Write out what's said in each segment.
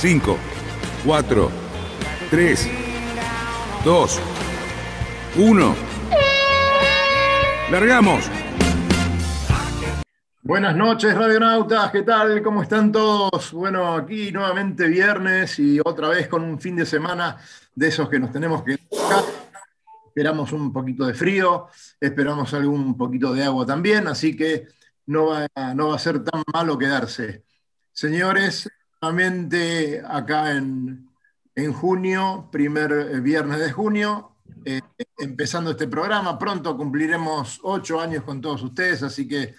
5, 4, 3, 2, 1. ¡Largamos! Buenas noches, radionautas, ¿qué tal? ¿Cómo están todos? Bueno, aquí nuevamente viernes y otra vez con un fin de semana de esos que nos tenemos que... Esperamos un poquito de frío, esperamos algún poquito de agua también, así que no va, no va a ser tan malo quedarse. Señores, nuevamente acá en, en junio, primer viernes de junio, eh, empezando este programa. Pronto cumpliremos ocho años con todos ustedes, así que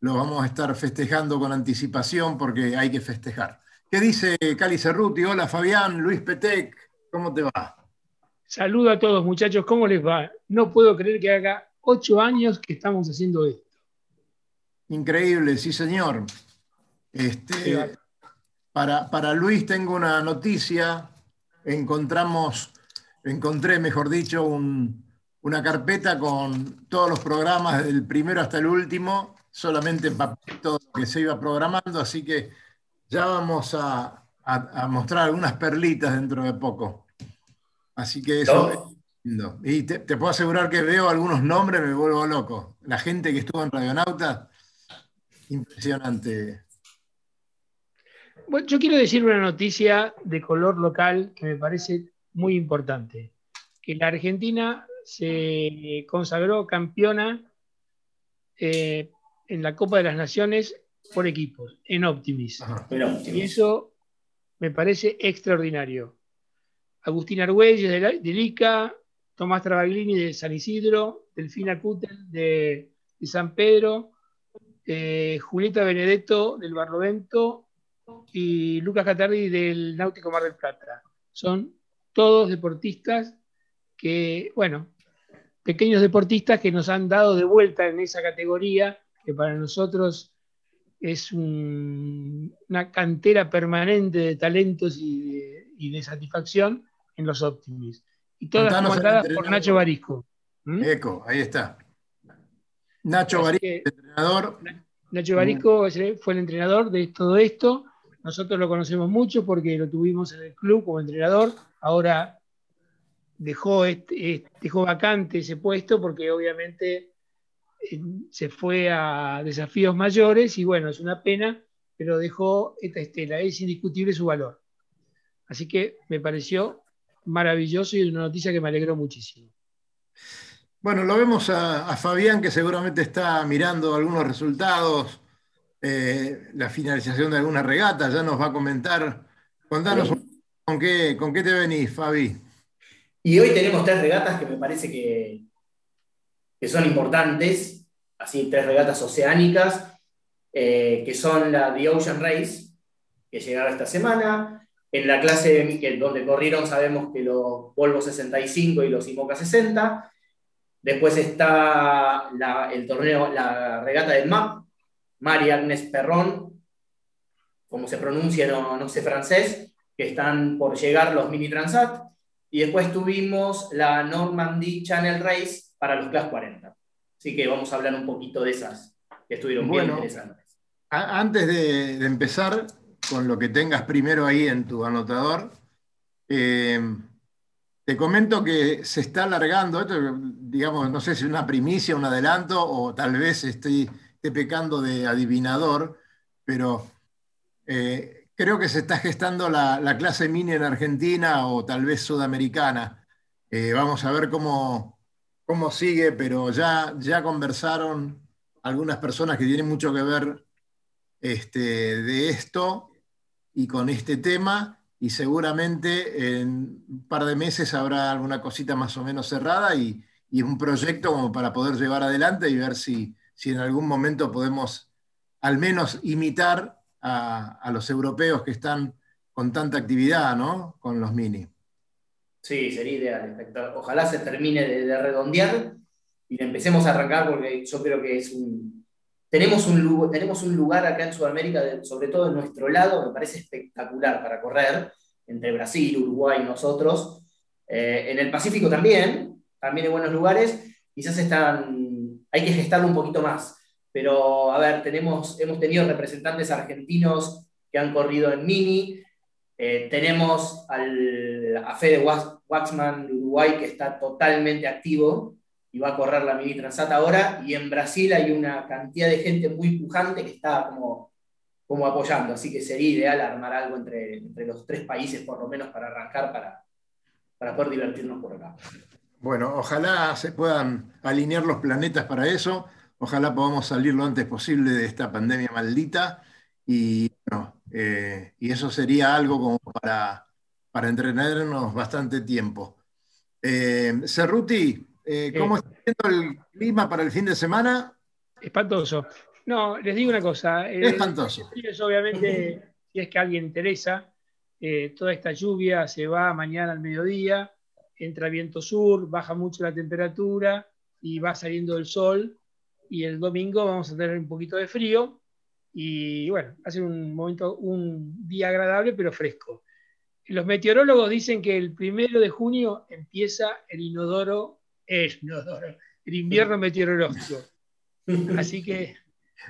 lo vamos a estar festejando con anticipación porque hay que festejar. ¿Qué dice Cali Cerruti? Hola Fabián, Luis Petec, ¿cómo te va? Saludo a todos muchachos, ¿cómo les va? No puedo creer que haga ocho años que estamos haciendo esto. Increíble, sí señor. Este, para, para Luis tengo una noticia. Encontramos, encontré, mejor dicho, un, una carpeta con todos los programas del primero hasta el último, solamente en papel todo lo que se iba programando, así que ya vamos a, a- a mostrar algunas perlitas dentro de poco. Así que eso es lindo. Y te, te puedo asegurar que veo algunos nombres, me vuelvo loco. La gente que estuvo en Radionauta, impresionante. Bueno, yo quiero decir una noticia de color local que me parece muy importante. Que la Argentina se consagró campeona eh, en la Copa de las Naciones por equipos, en Optimis. Ajá. Y eso me parece extraordinario. Agustín Argüelles de, la- del ICA, Tomás Travaglini de San Isidro, Delfina Cutel de, de San Pedro, eh, Julieta Benedetto del Barlovento y Lucas Catardi del Náutico Mar del Plata. Son todos deportistas que, bueno, pequeños deportistas que nos han dado de vuelta en esa categoría, que para nosotros es un- una cantera permanente de talentos y de, y de satisfacción en los Optimis. Y todas comandadas por. Nacho Barisco. ¿Mm? Eco, ahí está. Nacho entrenador. Nacho Barisco ese fue el entrenador de todo esto. Nosotros lo conocemos mucho porque lo tuvimos en el club como entrenador. Ahora dejó, dejó vacante ese puesto porque obviamente eh, se fue a desafíos mayores y bueno, es una pena, pero dejó esta estela. Es indiscutible su valor. Así que me pareció maravilloso y una noticia que me alegró muchísimo. Bueno, lo vemos a Fabián que seguramente está mirando algunos resultados, eh, la finalización de alguna regata, ya nos va a comentar. Contanos con qué, con qué te venís, Fabi. Y hoy tenemos tres regatas que me parece que, que son importantes, así tres regatas oceánicas, eh, que son la The Ocean Race, que llegará esta semana. En la clase de donde corrieron, sabemos que los Volvo 65 y los Imoca 60. Después está la, el torneo, la regata del MAP, María Agnes Perron, como se pronuncia, no, no sé francés, que están por llegar los Mini Transat. Y después tuvimos la Normandy Channel Race para los Class 40. Así que vamos a hablar un poquito de esas, que estuvieron bien Bueno. interesantes. A- antes de, de empezar con lo que tengas primero ahí en tu anotador, eh, te comento que se está alargando, esto, digamos, no sé si es una primicia, un adelanto, o tal vez estoy, pecando de adivinador, pero eh, creo que se está gestando la, la clase mini en Argentina o tal vez sudamericana. Eh, vamos a ver cómo, cómo sigue, pero ya, ya conversaron algunas personas que tienen mucho que ver este, de esto y con este tema, y seguramente en un par de meses habrá alguna cosita más o menos cerrada y, y un proyecto como para poder llevar adelante y ver si, si en algún momento podemos al menos imitar a, a los europeos que están con tanta actividad, ¿no? Con los mini. Sí, sería ideal. Ojalá se termine de, redondear y empecemos a arrancar porque yo creo que es un... Tenemos un, tenemos un lugar acá en Sudamérica, sobre todo en nuestro lado, me parece espectacular para correr, entre Brasil, Uruguay nosotros. Eh, en el Pacífico también, también hay buenos lugares, quizás están, hay que gestarlo un poquito más. Pero, a ver, tenemos, hemos tenido representantes argentinos que han corrido en mini, eh, tenemos al, a Fede Waxman de Uruguay que está totalmente activo y va a correr la mini Transat ahora, y en Brasil hay una cantidad de gente muy pujante que está como, como apoyando, así que sería ideal armar algo entre, entre los tres países por lo menos para arrancar, para, para poder divertirnos por acá. Bueno, ojalá se puedan alinear los planetas para eso, ojalá podamos salir lo antes posible de esta pandemia maldita y, eh, y eso sería algo como para, para entretenernos bastante tiempo. Eh, Cerruti, eh, ¿cómo está yendo el clima para el fin de semana? Espantoso. No, les digo una cosa. Espantoso. obviamente, si es que a alguien interesa, toda esta lluvia se va mañana al mediodía entra viento sur, baja mucho la temperatura y va saliendo el sol. Y el domingo vamos a tener un poquito de frío. Y bueno, va a ser un momento, un día agradable, pero fresco. Los meteorólogos dicen que el primero de junio empieza el inodoro, el inodoro, el invierno meteorológico. Así que.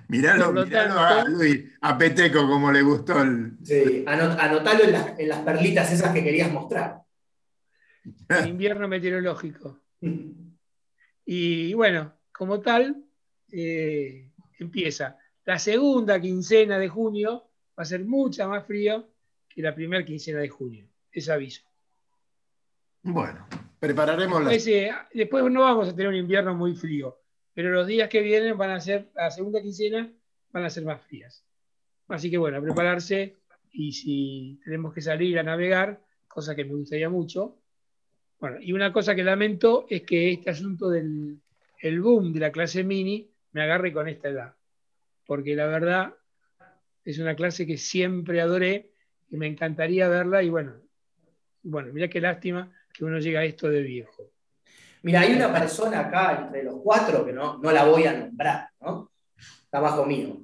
Miralo, a Luis, a Peteco como le gustó el. Sí, anotalo en las, en las perlitas esas que querías mostrar el invierno meteorológico. Y bueno, como tal, eh, empieza. La segunda quincena de junio va a ser mucha más frío que la primera quincena de junio. Es aviso. Bueno, prepararemos después, eh, después no vamos a tener un invierno muy frío, pero los días que vienen van a ser, la segunda quincena van a ser más frías. Así que bueno, a prepararse y si tenemos que salir a navegar, cosa que me gustaría mucho, y una cosa que lamento es que este asunto del el boom de la clase mini me agarre con esta edad, porque la verdad es una clase que siempre adoré y me encantaría verla y bueno, bueno, mira qué lástima que uno llega a esto de viejo. Mira, hay una persona acá entre los cuatro que no, no la voy a nombrar, ¿no? Está bajo mío,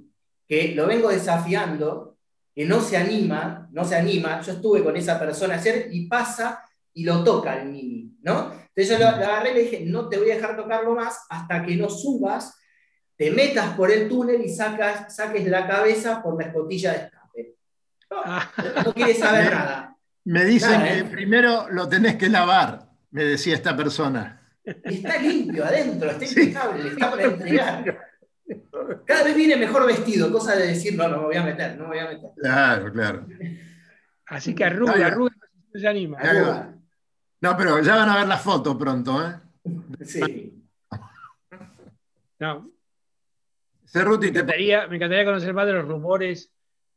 que lo vengo desafiando, que no se anima, no se anima. Yo estuve con esa persona ayer y pasa y lo toca el mini, ¿no? Entonces yo lo, agarré y le dije, no te voy a dejar tocarlo más hasta que no subas, te metas por el túnel y sacas, saques la cabeza por la escotilla de escape. No, ah. quieres saber nada. Me dicen que ¿eh? primero lo tenés que lavar, me decía esta persona. Está limpio adentro, está impecable, está para entregar. Cada vez viene mejor vestido, cosa de decir, no, no me voy a meter, no me voy a meter. Claro, claro. Así que arruga, arruga, se anima. No, pero ya van a ver la foto pronto, ¿eh? Sí. No. me, encantaría, me encantaría conocer más de los rumores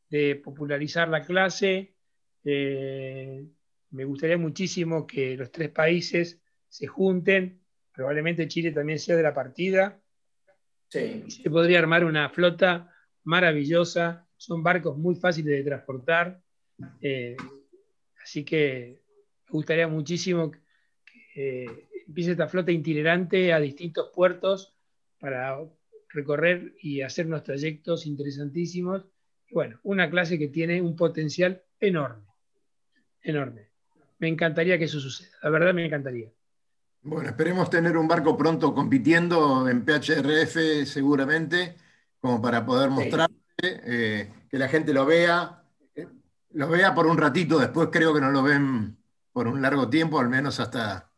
de popularizar la clase. Eh, me gustaría muchísimo que los tres países se junten. Probablemente Chile también sea de la partida. Sí. se podría armar una flota maravillosa. Son barcos muy fáciles de transportar. Eh, así que gustaría muchísimo que eh, empiece esta flota itinerante a distintos puertos para recorrer y hacer unos trayectos interesantísimos. bueno, una clase que tiene un potencial enorme, enorme. Me encantaría que eso suceda, la verdad me encantaría. Bueno, esperemos tener un barco pronto compitiendo en PHRF seguramente, como para poder mostrar eh, que la gente lo vea, eh, lo vea por un ratito, después creo que no lo ven por un largo tiempo, al menos hasta,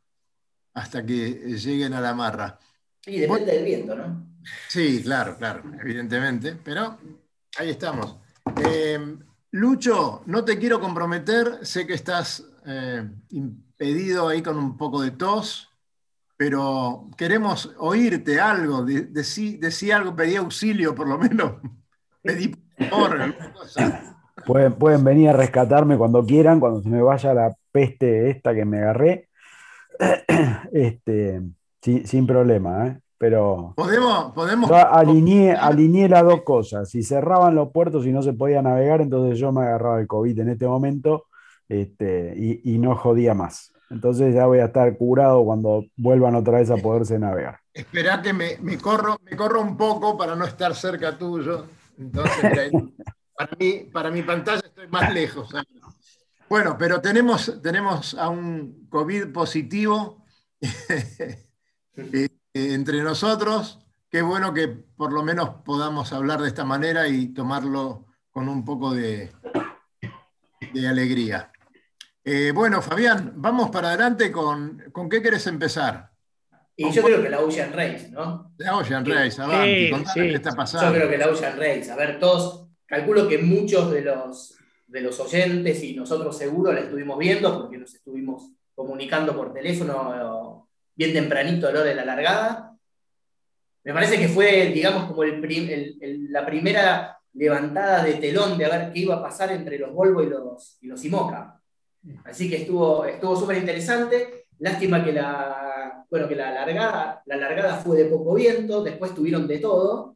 hasta que lleguen a la marra. Y depende del viento, ¿no? Sí, claro, claro, evidentemente, pero ahí estamos. Eh, Lucho, no te quiero comprometer, sé que estás eh, impedido ahí con un poco de tos, pero queremos oírte algo, decí, decí algo, pedí auxilio por lo menos, pedí por alguna cosa. Pueden, venir a rescatarme cuando quieran, cuando se me vaya la peste esta que me agarré. Este, sin, problema. ¿eh? pero Podemos, podemos. yo alineé, alineé las dos cosas. Si cerraban los puertos y no se podía navegar, entonces yo me agarraba el COVID en este momento este, y, y no jodía más. Entonces ya voy a estar curado cuando vuelvan otra vez a poderse navegar. Esperá que me, me corro, me corro un poco para no estar cerca tuyo. Entonces, para, mí, para mi pantalla estoy más lejos. ¿sabes? Bueno, pero tenemos, tenemos a un COVID positivo eh, entre nosotros. Qué bueno que por lo menos podamos hablar de esta manera y tomarlo con un poco de, de alegría. Eh, bueno, Fabián, vamos para adelante con, ¿con qué querés empezar? Y yo creo que la Ocean Race, ¿no? La Ocean Race, avanti, Sí, sí. qué está Yo pasando. creo que la Ocean Race. A ver, todos, calculo que muchos de los, de los oyentes y nosotros seguro la estuvimos viendo porque nos estuvimos comunicando por teléfono bien tempranito a la hora de la largada. Me parece que fue, digamos, como la primera levantada de telón de a ver qué iba a pasar entre los Volvo y los, y los Imoca. Así que estuvo estuvo súper interesante. Lástima que la, bueno, que la largada, la largada fue de poco viento, después tuvieron de todo.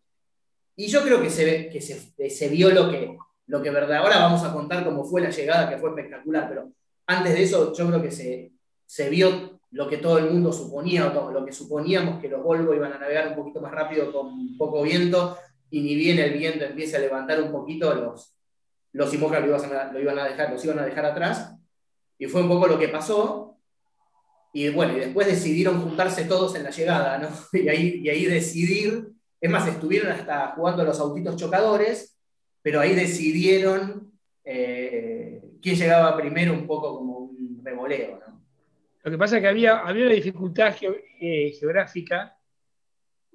Y yo creo que se, que se, se vio lo que, lo que verdad. Ahora vamos a contar cómo fue la llegada, que fue espectacular, pero antes de eso yo creo que se, se vio lo que todo el mundo suponía, o todo, lo que suponíamos que los Volvo iban a navegar un poquito más rápido con poco viento, y ni bien el viento empiece a levantar un poquito, los, los Imoca lo iban a dejar, los iban a dejar atrás. Y fue un poco lo que pasó. Y bueno, y después decidieron juntarse todos en la llegada, ¿no? Y ahí, y ahí decidir, es más, estuvieron hasta jugando a los autitos chocadores, pero ahí decidieron eh, quién llegaba primero, un poco como un revoleo, ¿no? Lo que pasa es que había, había una dificultad eh, geográfica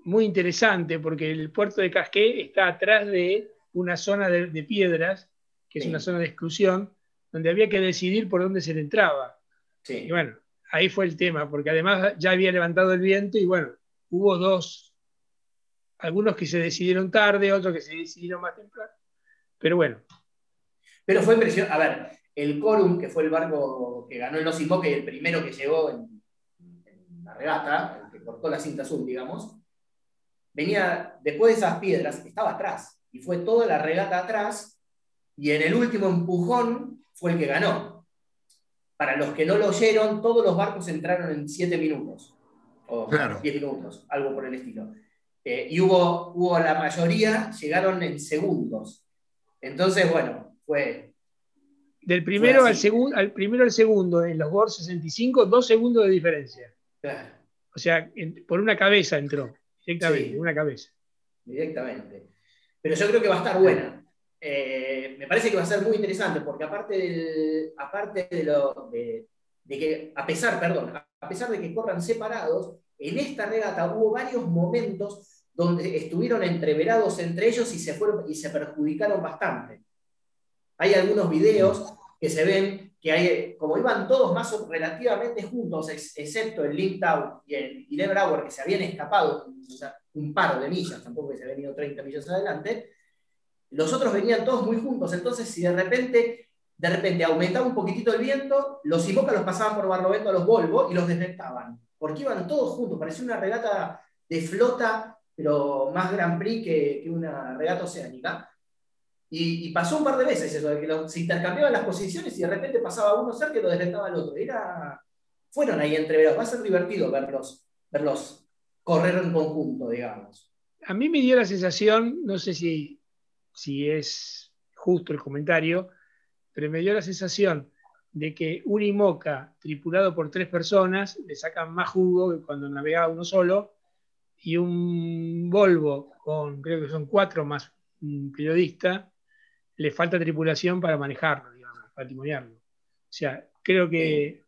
muy interesante porque el puerto de Casqué está atrás de una zona de, de piedras, que es una zona de exclusión, donde había que decidir por dónde se le entraba. Sí. Y bueno, ahí fue el tema, porque además ya había levantado el viento y bueno, hubo dos, algunos que se decidieron tarde, otros que se decidieron más temprano. Pero bueno, Pero fue impresionante. A ver, el Corum, que fue el barco que ganó el Los Imoca y el primero que llegó en, en la regata, el que cortó la cinta azul, digamos, venía después de esas piedras, estaba atrás. Y fue toda la regata atrás. Y en el último empujón fue el que ganó. Para los que no lo oyeron, todos los barcos entraron en 7 minutos. O Claro. 10 minutos, algo por el estilo. Eh, y hubo, hubo la mayoría, llegaron en segundos. Entonces, bueno, fue. del primero Fue al, segundo al primero al segundo, en los World 65, dos segundos de diferencia. claro, O sea, en- por una cabeza entró, directamente, Sí. una cabeza. directamente. Pero yo creo que va a estar buena. Eh, me parece que va a ser muy interesante, porque aparte, del- aparte de, lo, de, de que, a pesar, perdón, a pesar de que corran separados, en esta regata hubo varios momentos donde estuvieron entreverados entre ellos y se, fueron, y se perjudicaron bastante. Hay algunos videos que se ven que hay, como iban todos más relativamente juntos, ex- excepto el Lindau y el y que se habían escapado un par de millas, tampoco que se habían ido 30 millas adelante, los otros venían todos muy juntos, entonces si de repente, de repente aumentaba un poquitito el viento, los Imoca los pasaban por Barlovento a los Volvo y los desventaban, porque iban todos juntos, parecía una regata de flota, pero más Grand Prix que, una regata oceánica. Y, pasó un par de veces eso, de que se intercambiaban las posiciones y de repente pasaba uno cerca y lo desventaba al otro. Fueron ahí entreverados. Va a ser divertido verlos, verlos correr en conjunto, digamos. A mí me dio la sensación, no sé si, si es justo el comentario, pero me dio la sensación de que un IMOCA tripulado por tres personas le sacan más jugo que cuando navegaba uno solo, y un Volvo con, creo que son cuatro más un periodista, le falta tripulación para manejarlo, digamos, para timoniarlo. O sea, creo que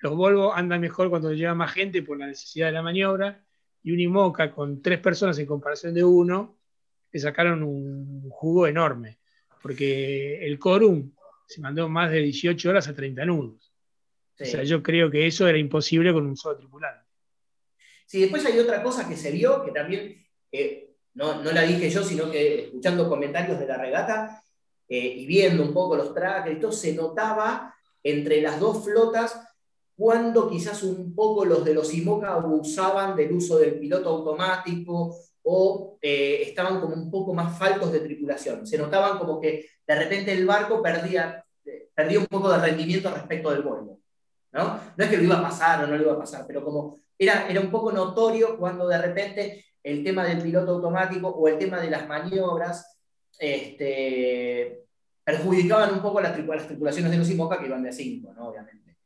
los Volvo andan mejor cuando lleva más gente por la necesidad de la maniobra, y un IMOCA con tres personas en comparación de uno, le sacaron un jugo enorme, porque el Corum se mandó más de 18 horas a 30 nudos. Sí. O sea, yo creo que eso era imposible con un solo tripulante. Sí, después hay otra cosa que se vio, que también, eh, no, no la dije yo, sino que escuchando comentarios de la regata eh, y viendo un poco los trackers y todo, se notaba entre las dos flotas cuando quizás un poco los de los IMOCA abusaban del uso del piloto automático o eh, estaban como un poco más faltos de tripulación. Se notaban como que de repente el barco perdía, perdía un poco de rendimiento respecto del vuelo. ¿no? no es que lo iba a pasar o no lo iba a pasar, pero como era, era un poco notorio cuando de repente el tema del piloto automático o el tema de las maniobras este, perjudicaban un poco las, tripulaciones de los IMOCA que iban de a 5, ¿no? obviamente.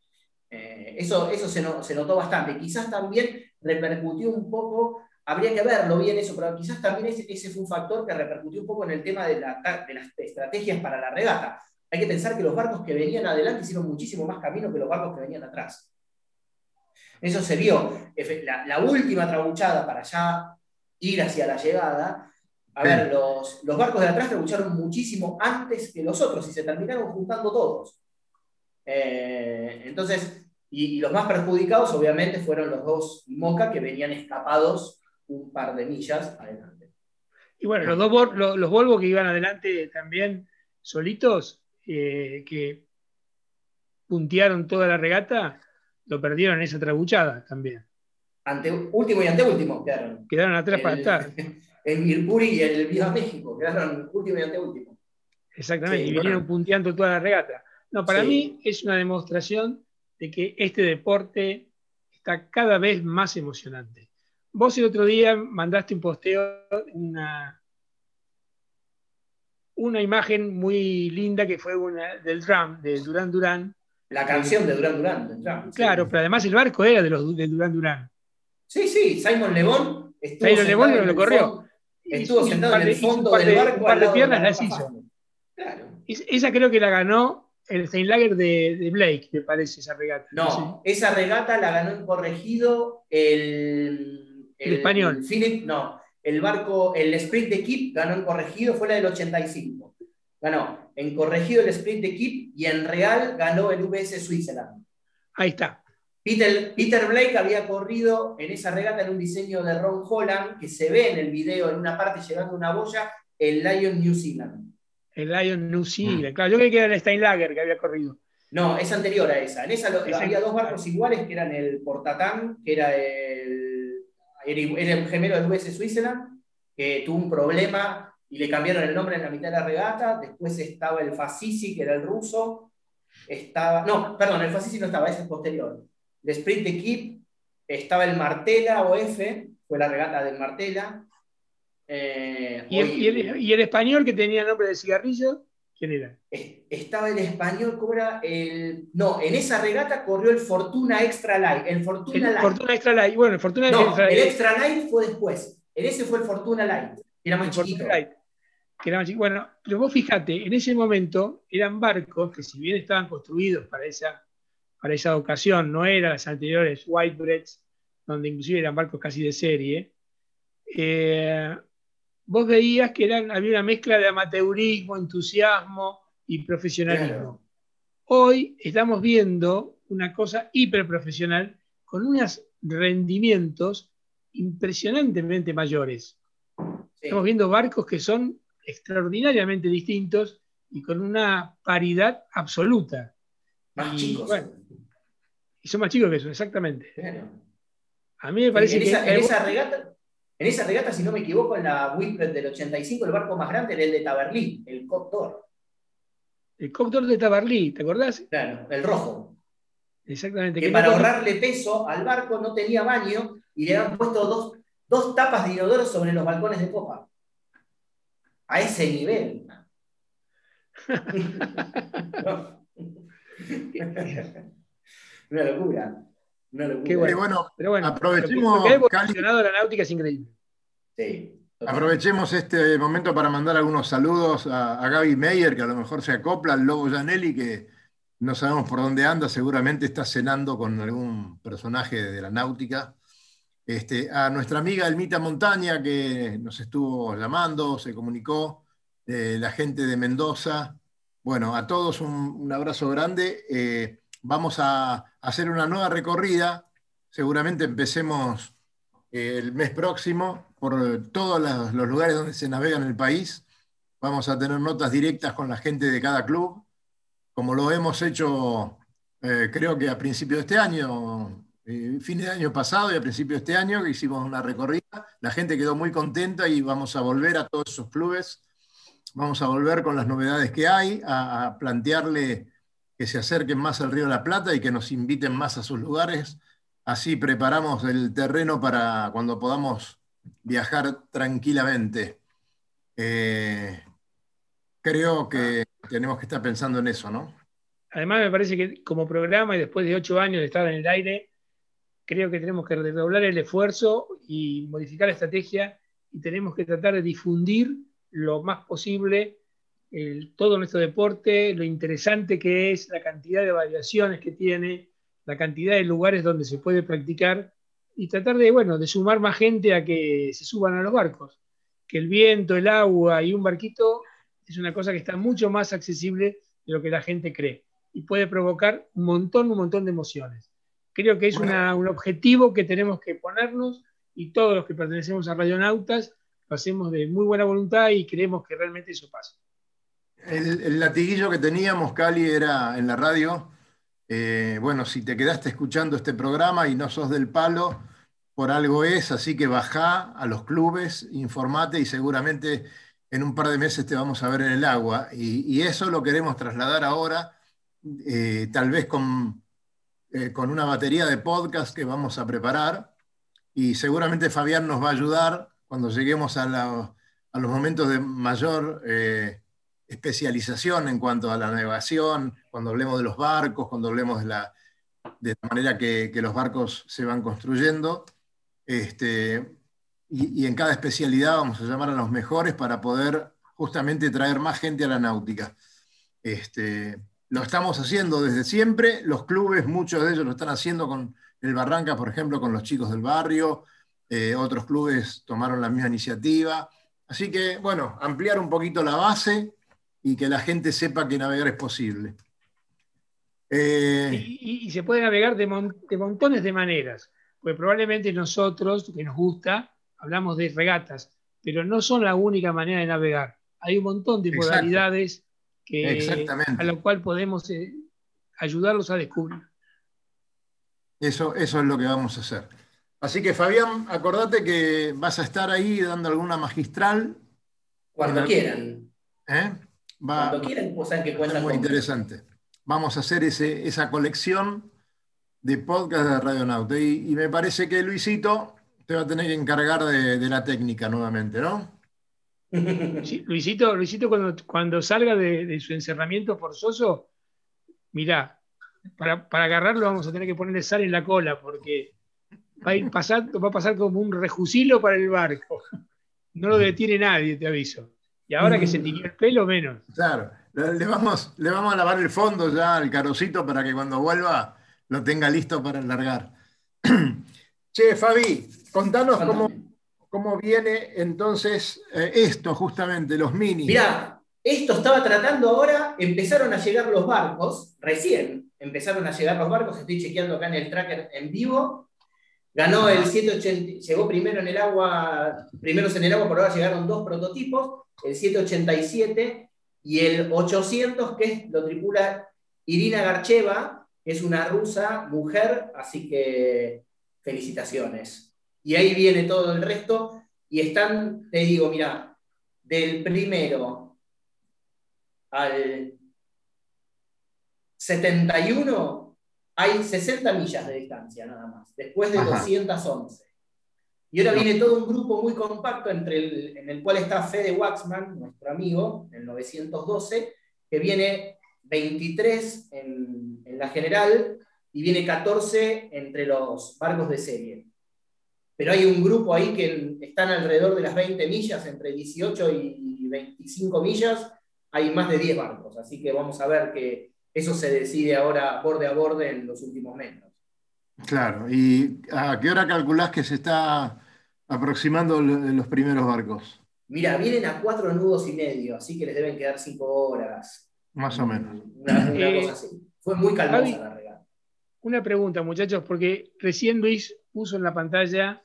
Eh, eso eso se, notó bastante. Quizás también repercutió un poco, habría que verlo bien eso, pero quizás también ese, ese fue un factor que repercutió un poco en el tema de, la, de las estrategias para la regata. Hay que pensar que los barcos que venían adelante hicieron muchísimo más camino que los barcos que venían atrás. Eso se vio. La, la última trabuchada para ya ir hacia la llegada a ver, los, los, barcos de atrás trabucharon muchísimo antes que los otros y se terminaron juntando todos. Eh, entonces, y, los más perjudicados obviamente fueron los dos Moca que venían escapados un par de millas adelante. Y bueno, los dos los, los Volvo que iban adelante también solitos, eh, que puntearon toda la regata, lo perdieron en esa trabuchada también. Ante, último y anteúltimo quedaron. Quedaron atrás para estar. en Mirpuri y en el Viva México, quedaron último y anteúltimo. Exactamente, y vinieron punteando toda la regata. No, para mí es una demostración de que este deporte está cada vez más emocionante. Vos el otro día mandaste un posteo, una, una imagen muy linda que fue una del drum, de Durán Durán. La canción de Durán Durán. claro, pero además el barco era de los de Durán Durán. Sí, sí, Simon Lebón estuvo Simon Lebón lo corrió. Estuvo sentado en el fondo del barco. Un par de piernas las hizo. Esa creo que la ganó el Steinlager de, de, Blake, me parece, esa regata. No, esa regata la ganó en corregido el, el, español. Philip, no, el barco, el sprint de Kip ganó en corregido, fue la del 85. Ganó en corregido el sprint de Kip y en real ganó el VS Switzerland. Ahí está. Peter, Blake había corrido en esa regata en un diseño de Ron Holland, que se ve en el video en una parte llevando una boya, el Lion New Zealand. El Lion New Zealand, mm. claro, yo creí que era el Steinlager que había corrido. No, es anterior a esa. En esa había dos barcos iguales, que eran el Portatán, que era el, era el gemelo del US Switzerland, que tuvo un problema y le cambiaron el nombre en la mitad de la regata. Después estaba el Fasisi, que era el ruso. Estaba, no, perdón, el Fasisi no estaba, ese es posterior de sprint de estaba el Martela OF, fue la regata del Martela. Eh, ¿Y, el, español que tenía nombre de cigarrillo? ¿Quién era? Estaba el español, ¿cómo era? El, no, en esa regata corrió el Fortuna Extra Light. El Fortuna el Fortuna Extra Light, bueno, el Fortuna no, Extra El Extra Light fue después. En ese fue el Fortuna Light, era más chiquito. Light, que era más chiquito. Bueno, pero vos fíjate, en ese momento eran barcos que si bien estaban construidos para esa para esa ocasión, no eran las anteriores Whitebreads, donde inclusive eran barcos casi de serie, eh, vos veías que eran, había una mezcla de amateurismo, entusiasmo y profesionalismo. Hoy estamos viendo una cosa hiperprofesional con unos rendimientos impresionantemente mayores. Estamos viendo barcos que son extraordinariamente distintos y con una paridad absoluta. Más chicos. Y son más chicos que eso, exactamente. A mí me parece en que. Esa, en, esa regata, en esa regata, si no me equivoco, en la Whitbread del 85, el barco más grande era el de Taberlí, el Coctor. El Coctor de Taberlí, ¿te acordás? Claro, el rojo. Exactamente. Que, para ahorrarle peso al barco no tenía baño y le habían puesto dos, dos tapas de inodoro sobre los balcones de popa. A ese nivel. Una locura. Una locura. Qué bueno. Pero bueno, aprovechemos. la náutica es increíble. Sí. Aprovechemos este momento para mandar algunos saludos a, Gaby Meyer, que a lo mejor se acopla, al Lobo Janelli, que no sabemos por dónde anda, seguramente está cenando con algún personaje de la náutica. Este, a nuestra amiga Elmita Montaña, que nos estuvo llamando, se comunicó, eh, la gente de Mendoza. Bueno, a todos un, abrazo grande. Eh, vamos a hacer una nueva recorrida. Seguramente empecemos eh, el mes próximo por todos los lugares donde se navega en el país. Vamos a tener notas directas con la gente de cada club, como lo hemos hecho eh, creo que a principio de este año, eh, fin de año pasado y a principio de este año, que hicimos una recorrida. La gente quedó muy contenta y vamos a volver a todos esos clubes. Vamos a volver con las novedades que hay, a, a plantearle que se acerquen más al Río de la Plata y que nos inviten más a sus lugares. Así preparamos el terreno para cuando podamos viajar tranquilamente. Eh, creo que tenemos que estar pensando en eso, ¿no? Además, me parece que como programa y después de ocho años de estar en el aire, creo que tenemos que redoblar el esfuerzo y modificar la estrategia y tenemos que tratar de difundir lo más posible el, todo nuestro deporte, lo interesante que es, la cantidad de variaciones que tiene, la cantidad de lugares donde se puede practicar y tratar de, bueno, de sumar más gente a que se suban a los barcos. Que el viento, el agua y un barquito es una cosa que está mucho más accesible de lo que la gente cree y puede provocar un montón, un montón de emociones. Creo que es un objetivo que tenemos que ponernos y todos los que pertenecemos a Radionautas lo hacemos de muy buena voluntad y creemos que realmente eso pasa. El, latiguillo que teníamos, Cali, era en la radio. eh, bueno, si te quedaste escuchando este programa y no sos del palo, por algo es, así que bajá a los clubes, informate y seguramente en un par de meses te vamos a ver en el agua. Y, eso lo queremos trasladar ahora eh, tal vez con, eh, con, una batería de podcast que vamos a preparar y seguramente Fabián nos va a ayudar cuando lleguemos a, a los momentos de mayor especialización en cuanto a la navegación, cuando hablemos de los barcos, cuando hablemos de la, de la manera que, que, los barcos se van construyendo. Este, y, y en cada especialidad vamos a llamar a los mejores para poder justamente traer más gente a la náutica. Este, lo estamos haciendo desde siempre, los clubes, muchos de ellos lo están haciendo con el Barranca, por ejemplo, con los chicos del barrio, eh, otros clubes tomaron la misma iniciativa. Así que, bueno, ampliar un poquito la base y que la gente sepa que navegar es posible. Eh, y, y, se puede navegar de, mon de, montones de maneras, porque probablemente nosotros, que nos gusta, hablamos de regatas, pero no son la única manera de navegar. Hay un montón de Exacto. modalidades que, a lo cual podemos eh, ayudarlos a descubrir. Eso, eso es lo que vamos a hacer. Así que Fabián, acordate que vas a estar ahí dando alguna magistral. Cuando quieran. ¿Eh? Va, Cuando quieran, pues saben que cuentan muy interesante. Vamos a hacer ese, esa colección de podcast de Radio Nauta. Y, y, me parece que Luisito te va a tener que encargar de, de la técnica nuevamente, ¿no? Sí, Luisito, Luisito cuando, cuando salga de, de, su encerramiento forzoso, mirá, para, para, agarrarlo vamos a tener que ponerle sal en la cola, porque va a ir pasando, va a pasar como un rejusilo para el barco. No lo detiene nadie, te aviso. Y ahora que se tiñó el pelo, menos. Claro, le vamos, le vamos a lavar el fondo ya al carocito para que cuando vuelva lo tenga listo para largar. che, Fabi, contanos cómo, cómo viene entonces eh, esto, justamente, los mini. Mirá, esto estaba tratando ahora, empezaron a llegar los barcos, recién empezaron a llegar los barcos, estoy chequeando acá en el tracker en vivo. Ganó el 780, llegó primero en el agua, primeros en el agua, por ahora llegaron dos prototipos, el 787 y el 800, que es, lo tripula Irina Garcheva, que es una rusa, mujer, así que felicitaciones. Y ahí viene todo el resto, y están, te digo, mira, del primero al 71 hay 60 millas de distancia nada más, después de Ajá. 211. Y ahora viene todo un grupo muy compacto entre el, en el cual está Fede Waxman, nuestro amigo, en el 912, que viene 23 en, en la general y viene 14 entre los barcos de serie pero hay un grupo ahí que están alrededor de las 20 millas, entre 18 y 25 millas, hay más de 10 barcos, así que vamos a ver que eso se decide ahora borde a borde en los últimos metros. Claro, ¿y a qué hora calculás que se está aproximando los primeros barcos? Mira, vienen a cuatro nudos y medio, así que les deben quedar cinco horas. Más o menos. Una, una eh, cosa así. Fue muy calmosa la regata. Una pregunta, muchachos, porque recién Luis puso en la pantalla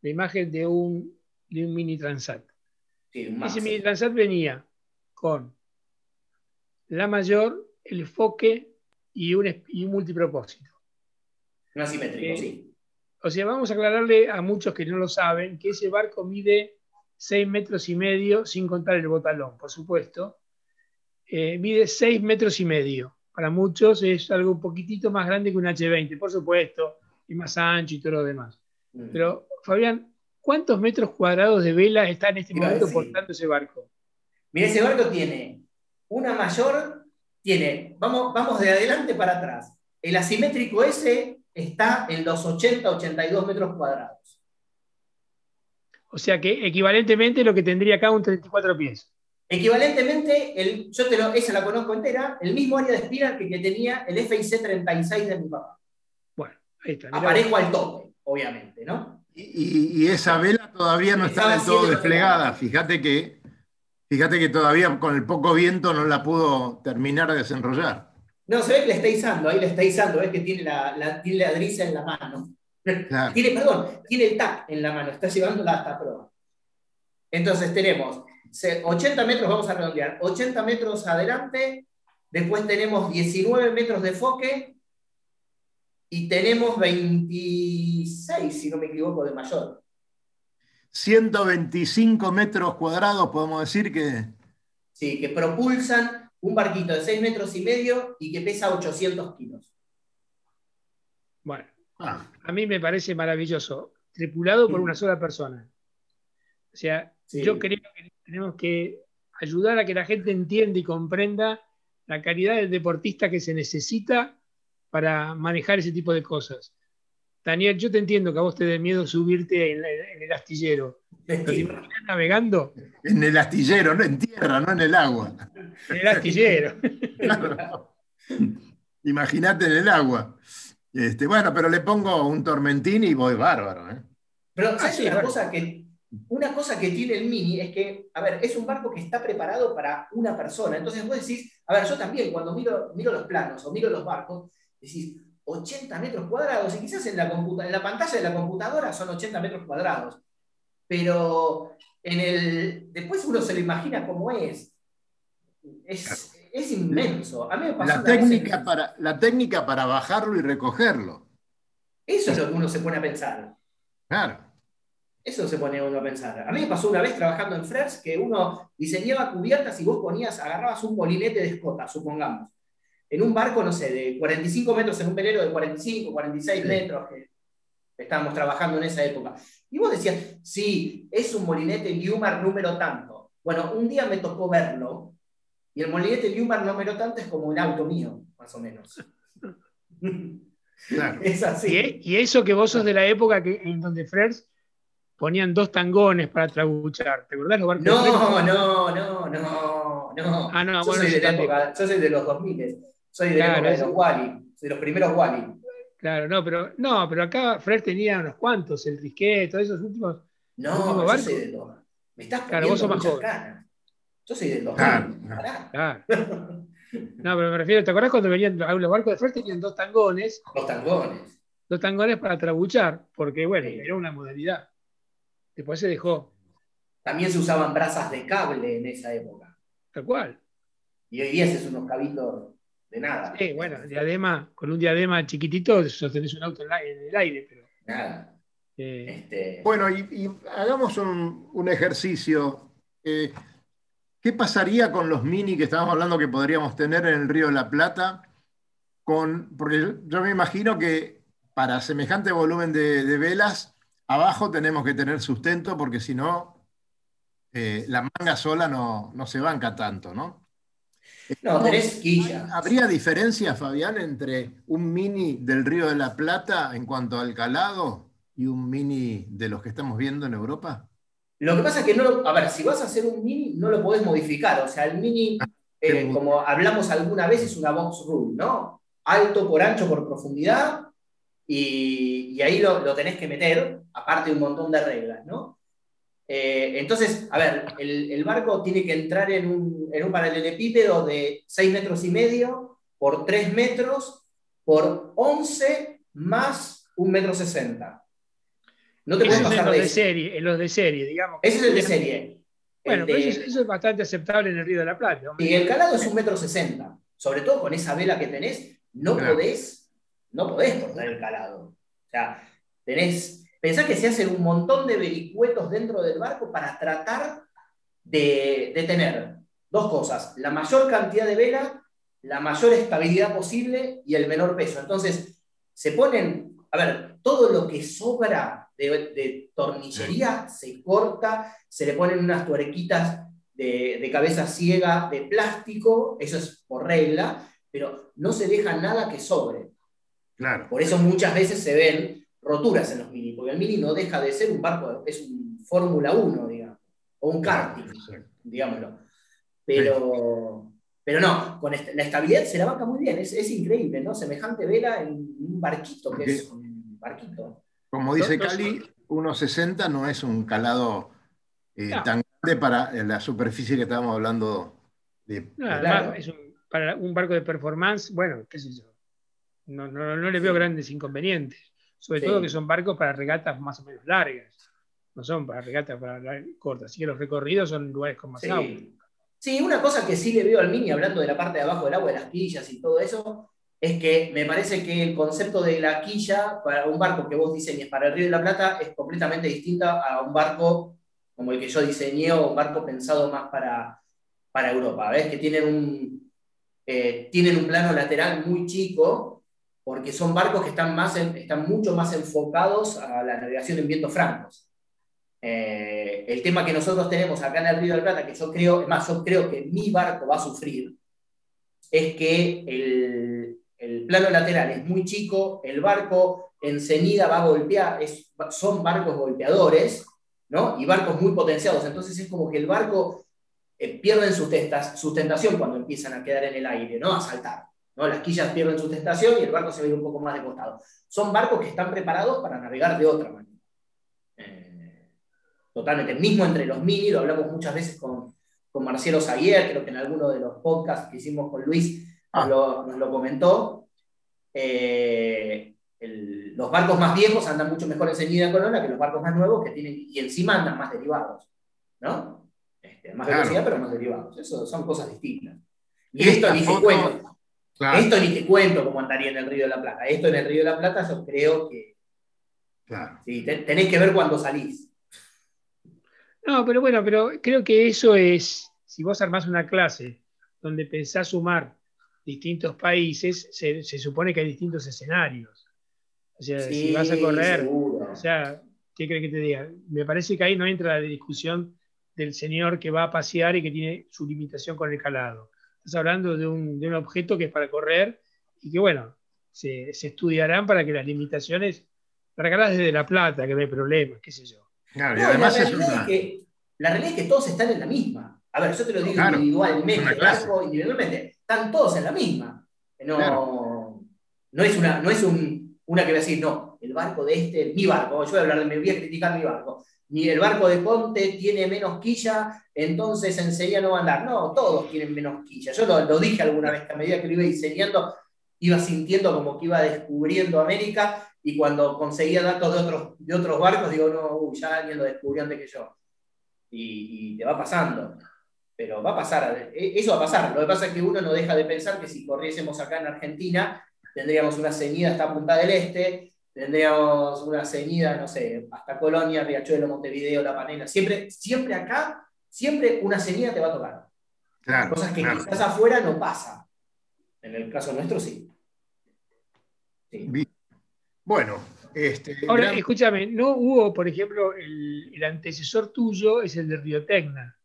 la imagen de un, de un mini transat. Sí, Ese mini transat venía con la mayor, el foque y un, y un multipropósito. No asimétrico, Eh, sí. O sea, vamos a aclararle a muchos que no lo saben que ese barco mide 6 metros y medio, sin contar el botalón, por supuesto. Eh, mide 6 metros y medio. Para muchos es algo un poquitito más grande que un H20, por supuesto, y más ancho y todo lo demás. Mm. Pero, Fabián, ¿cuántos metros cuadrados de vela está en este momento portando ese barco? Mira, ese barco tiene una mayor, tiene, vamos, vamos de adelante para atrás. El asimétrico ese está en los 80-82 metros cuadrados. O sea que equivalentemente lo que tendría acá un 34 pies. Equivalentemente, el, yo te lo, esa la conozco entera, el mismo área de espiral que, que tenía el FIC 36 de mi papá. Bueno, ahí está. Aparezco al tope, obviamente, ¿no? Y, y- y esa vela todavía no está del todo desplegada. Fíjate que, fíjate que todavía con el poco viento no la pudo terminar de desenrollar. No, se ve que le está izando, ahí le está izando, ves que tiene la, la, tiene la driza en la mano. Claro. Tiene, perdón, tiene el TAC en la mano, está llevándola hasta proa. Entonces tenemos se- 80 metros, vamos a redondear, 80 metros adelante, después tenemos 19 metros de foque y tenemos 26, si no me equivoco, de mayor. 125 metros cuadrados, podemos decir que. Sí, que propulsan un barquito de 6 metros y medio y que pesa 800 kilos. Bueno, ah, a mí me parece maravilloso. Tripulado por una sola persona. O sea, Sí. yo creo que tenemos que ayudar a que la gente entienda y comprenda la calidad del deportista que se necesita para manejar ese tipo de cosas. Daniel, yo te entiendo que a vos te dé miedo subirte en, en el astillero. Te imaginas navegando en el astillero, no en tierra, no en el agua. en el astillero. Claro. Imagínate en el agua. Este, bueno, pero le pongo un tormentín y voy bárbaro. ¿eh? Pero ¿sabes Ah, una, cosa que, una cosa que tiene el Mini? Es que, a ver, es un barco que está preparado para una persona. Entonces vos decís, a ver, yo también cuando miro, miro los planos o miro los barcos, decís 80 metros cuadrados y quizás en la, computa- en la pantalla de la computadora son 80 metros cuadrados. Pero en el, después uno se lo imagina cómo es. Es, es inmenso. A mí me pasó La en- técnica, para, la técnica para bajarlo y recogerlo. Eso es lo que uno se pone a pensar. Claro. Eso se pone uno a pensar. A mí me pasó una vez trabajando en Frers que uno diseñaba cubiertas y vos ponías, agarrabas un molinete de escota, supongamos. En un barco, no sé, de 45 metros, en un velero de 45, 46 Sí. metros, que estábamos trabajando en esa época. Y vos decías, sí, es un molinete Liumar número tanto. Bueno, un día me tocó verlo, y el molinete Liumar número tanto es como un auto mío, más o menos. Claro. es así. Y, y eso que vos sos de la época que, en donde Frers ponían dos tangones para trabuchar. ¿Te acordás los barcos? de No, no, no, no, no. Ah, no, yo, bueno, soy de la época, yo soy de los 2000, soy de Claro, los Wally, soy de los primeros Wally. Claro, no, pero, no, pero acá Frers tenía unos cuantos, el Risquet, todos esos últimos. No, ¿Último yo soy de los. Me estás Claro, poniendo vos sos más muchas joven. canas. Yo soy del 2000. Claro. pará. Claro. No, pero me refiero, ¿te acordás cuando venían los barcos de Frers tenían dos tangones, Los tangones. dos tangones para trabuchar? Porque, bueno, Sí. era una modalidad. Después se dejó, También se usaban brazas de cable en esa época. tal cual. Y hoy día haces unos cabitos de nada. Sí, bueno, diadema, con un diadema chiquitito sostenés un auto en, la- en el aire, pero. Nada. eh, Este, Bueno, y, y hagamos un, un ejercicio. Eh, ¿Qué pasaría con los mini que estábamos hablando que podríamos tener en el Río de la Plata? Con, porque yo, yo me imagino que para semejante volumen de, de velas, abajo tenemos que tener sustento porque si no, eh, la manga sola no, no se banca tanto, ¿no? No, tenés quilla. ¿Habría diferencia, Fabián, entre un mini del Río de la Plata en cuanto al calado y un mini de los que estamos viendo en Europa? Lo que pasa es que no lo- a ver, si vas a hacer un mini, no lo podés modificar. O sea, el mini, eh, qué como hablamos alguna vez, es una box rule, ¿no? Alto por ancho por profundidad, y, y ahí lo, lo tenés que meter, aparte de un montón de reglas, ¿no? Eh, entonces, a ver, el, el barco tiene que entrar en un, en un paralelepípedo de 6 metros y medio por 3 metros por 11 más 1 metro 60. No te puedes pasar de de eso. serie, en los de serie, digamos. Ese es el de serie. Bueno, El pero de- eso, es- eso es bastante aceptable en el Río de la Plata. hombre. y el calado es un metro sesenta. Sobre todo con esa vela que tenés, no Claro. podés, no podés cortar el calado. O sea, tenés, pensá que se hacen un montón de vericuetos dentro del barco para tratar de, de tener dos cosas, la mayor cantidad de vela, la mayor estabilidad posible y el menor peso. Entonces, se ponen, a ver, todo lo que sobra de, de tornillería se corta, se le ponen unas tuerquitas de, de cabeza ciega de plástico, eso es por regla, pero no se deja nada que sobre. Claro. Por eso muchas veces se ven roturas en los mini, porque el mini no deja de ser un barco, es un Fórmula 1, digamos, o un karting, digámoslo. Pero, pero no, con est- la estabilidad se la banca muy bien, es, es increíble, ¿no? Semejante vela en un barquito, que es un barquito. Como dice Cali, 1,60 no es un calado eh, No. tan grande para la superficie que estábamos hablando de. No, de- además, Claro. es un- para un barco de performance, bueno, qué sé yo. No, no, no le veo Sí. grandes inconvenientes. Sobre Sí. todo que son barcos para regatas más o menos largas. No son para regatas para cortas. Así que los recorridos son lugares con más agua. Sí. Sí, una cosa que sí le veo al Mini, hablando de la parte de abajo del agua, de las quillas y todo eso, es que me parece que el concepto de la quilla para un barco que vos diseñes para el Río de la Plata es completamente distinta a un barco como el que yo diseñé o un barco pensado más para, para Europa. ¿Ves? Que tienen un, eh, tienen un plano lateral muy chico porque son barcos que están, más en- están mucho más enfocados a la navegación en vientos francos. Eh, el tema que nosotros tenemos acá en el Río de la Plata, que yo creo, más, yo creo que mi barco va a sufrir, es que el, el plano lateral es muy chico, el barco enseguida va a golpear, es- son barcos golpeadores, ¿no? Y barcos muy potenciados, entonces es como que el barco eh, pierden su sustentación cuando empiezan a quedar en el aire, ¿no? A saltar. ¿No? Las quillas pierden sustentación y el barco se ve un poco más de costado. Son barcos que están preparados para navegar de otra manera. Eh, totalmente. Mismo entre los mini, lo hablamos muchas veces con, con Marcelo Zaguier, creo que en alguno de los podcasts que hicimos con Luis nos, Ah. lo, nos lo comentó. Eh, el- los barcos más viejos andan mucho mejor en ceñida de corona que los barcos más nuevos que tienen, y encima andan más derivados, ¿no? Este, más Claro. velocidad, pero más derivados. Eso son cosas distintas. Y Esta esto ni te foto- cuento. Claro, Esto ni te cuento cómo andaría en el Río de la Plata. Esto en el Río de la Plata yo creo que claro. sí, te- tenés que ver cuando salís. No, pero bueno, pero creo que eso es, si vos armás una clase donde pensás sumar distintos países, se, se supone que hay distintos escenarios. O sea, si vas a correr, seguro. o sea, ¿qué crees que te diga? Me parece que ahí no entra la discusión del señor que va a pasear y que tiene su limitación con el calado. Estás hablando de un, de un objeto que es para correr y que, bueno, se, se estudiarán para que las limitaciones, para que desde La Plata, que no hay problema, qué sé yo. Claro, y No, además la, es realidad una. es que, la realidad es que todos están en la misma. A ver, yo te lo digo Claro, individualmente, barco, individualmente. Están todos en la misma. No, Claro. no es, una, no es un, una que voy a decir, no, el barco de este, mi barco, yo voy a hablar de, me voy a criticar mi barco. Ni el barco de Conte tiene menos quilla, entonces enseguida no va a andar. No, todos tienen menos quilla. Yo lo, dije alguna vez a medida que lo iba diseñando, iba sintiendo como que iba descubriendo América y cuando conseguía datos de otros, de otros barcos, digo, no, uy, ya alguien lo descubrió antes que yo. Y, te va pasando. Pero va a pasar, e- eso va a pasar. Lo que pasa es que uno no deja de pensar que si corriésemos acá en Argentina, tendríamos una ceñida hasta Punta del Este, tendríamos una ceñida, no sé, hasta Colonia, Riachuelo, Montevideo, La Panela. Siempre, siempre acá, siempre una ceñida te va a tocar. Claro, Cosas que claro. quizás afuera no pasa. En el caso nuestro sí. Sí. Bien. Bueno, este. Ahora, gran- escúchame, no hubo, por ejemplo, el, el antecesor tuyo es el de Río Tecna.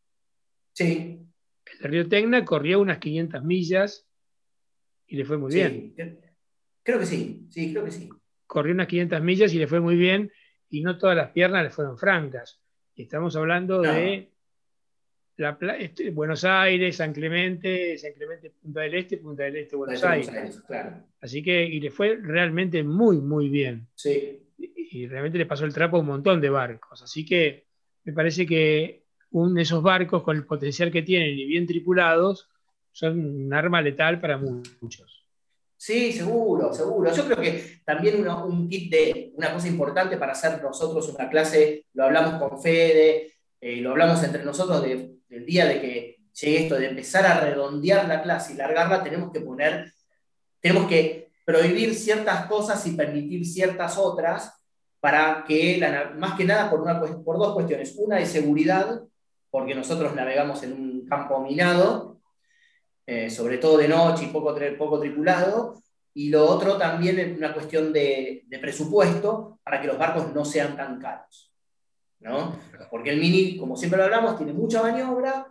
Sí, El de Río Tecna corrió unas 500 millas y le fue muy sí. bien. Cre- Creo que sí, sí, creo que sí. Corrió unas 500 millas y le fue muy bien y no todas las piernas le fueron francas. Estamos hablando No. de la, este, Buenos Aires, San Clemente, San Clemente, Punta del Este, Punta del Este, Buenos Buenos Aires. Aires, claro. Así que, y le fue realmente muy, muy bien. Sí, y realmente le pasó el trapo a un montón de barcos. Así que me parece que un de esos barcos con el potencial que tienen y bien tripulados son un arma letal para muchos. Sí, seguro, seguro. Yo creo que también un kit de una cosa importante para hacer nosotros una clase, lo hablamos con Fede, eh, lo hablamos entre nosotros de- del día de que llegue esto, de empezar a redondear la clase y largarla, tenemos que poner, tenemos que prohibir ciertas cosas y permitir ciertas otras para que, más que nada por, una, por dos cuestiones. Una de seguridad, porque nosotros navegamos en un campo minado, eh, sobre todo de noche y poco, tripulado, y lo otro también es una cuestión de, de, presupuesto para que los barcos no sean tan caros. ¿no? Porque el Mini, como siempre lo hablamos, tiene mucha maniobra,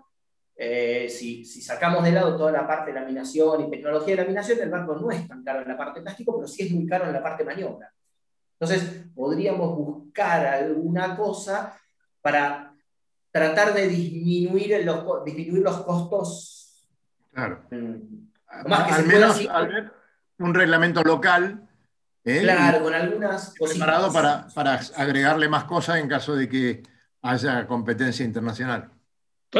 eh, si, sacamos de lado toda la parte de laminación y tecnología de laminación, el barco no es tan caro en la parte plástico, pero sí es muy caro en la parte maniobra. Entonces, podríamos buscar alguna cosa para tratar de disminuir disminuir los costos. Claro. Mm. al menos un reglamento local. ¿eh? Claro, con algunas. Preparado para, para agregarle más cosas en caso de que haya competencia internacional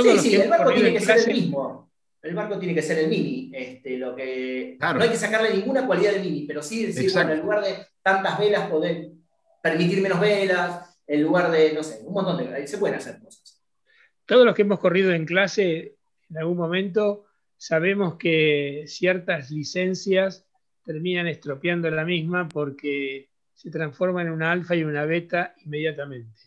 sí, sí, el barco tiene que ser el mismo. El barco tiene que ser el mini. Este, lo que, No hay que sacarle ninguna cualidad del mini, pero sí decir, bueno, en lugar de tantas velas, poder permitir menos velas, en lugar de, no sé, un montón de Se pueden hacer cosas. Todos los que hemos corrido en clase, en algún momento, sabemos que ciertas licencias terminan estropeando la misma porque se transforma en una alfa y una beta inmediatamente.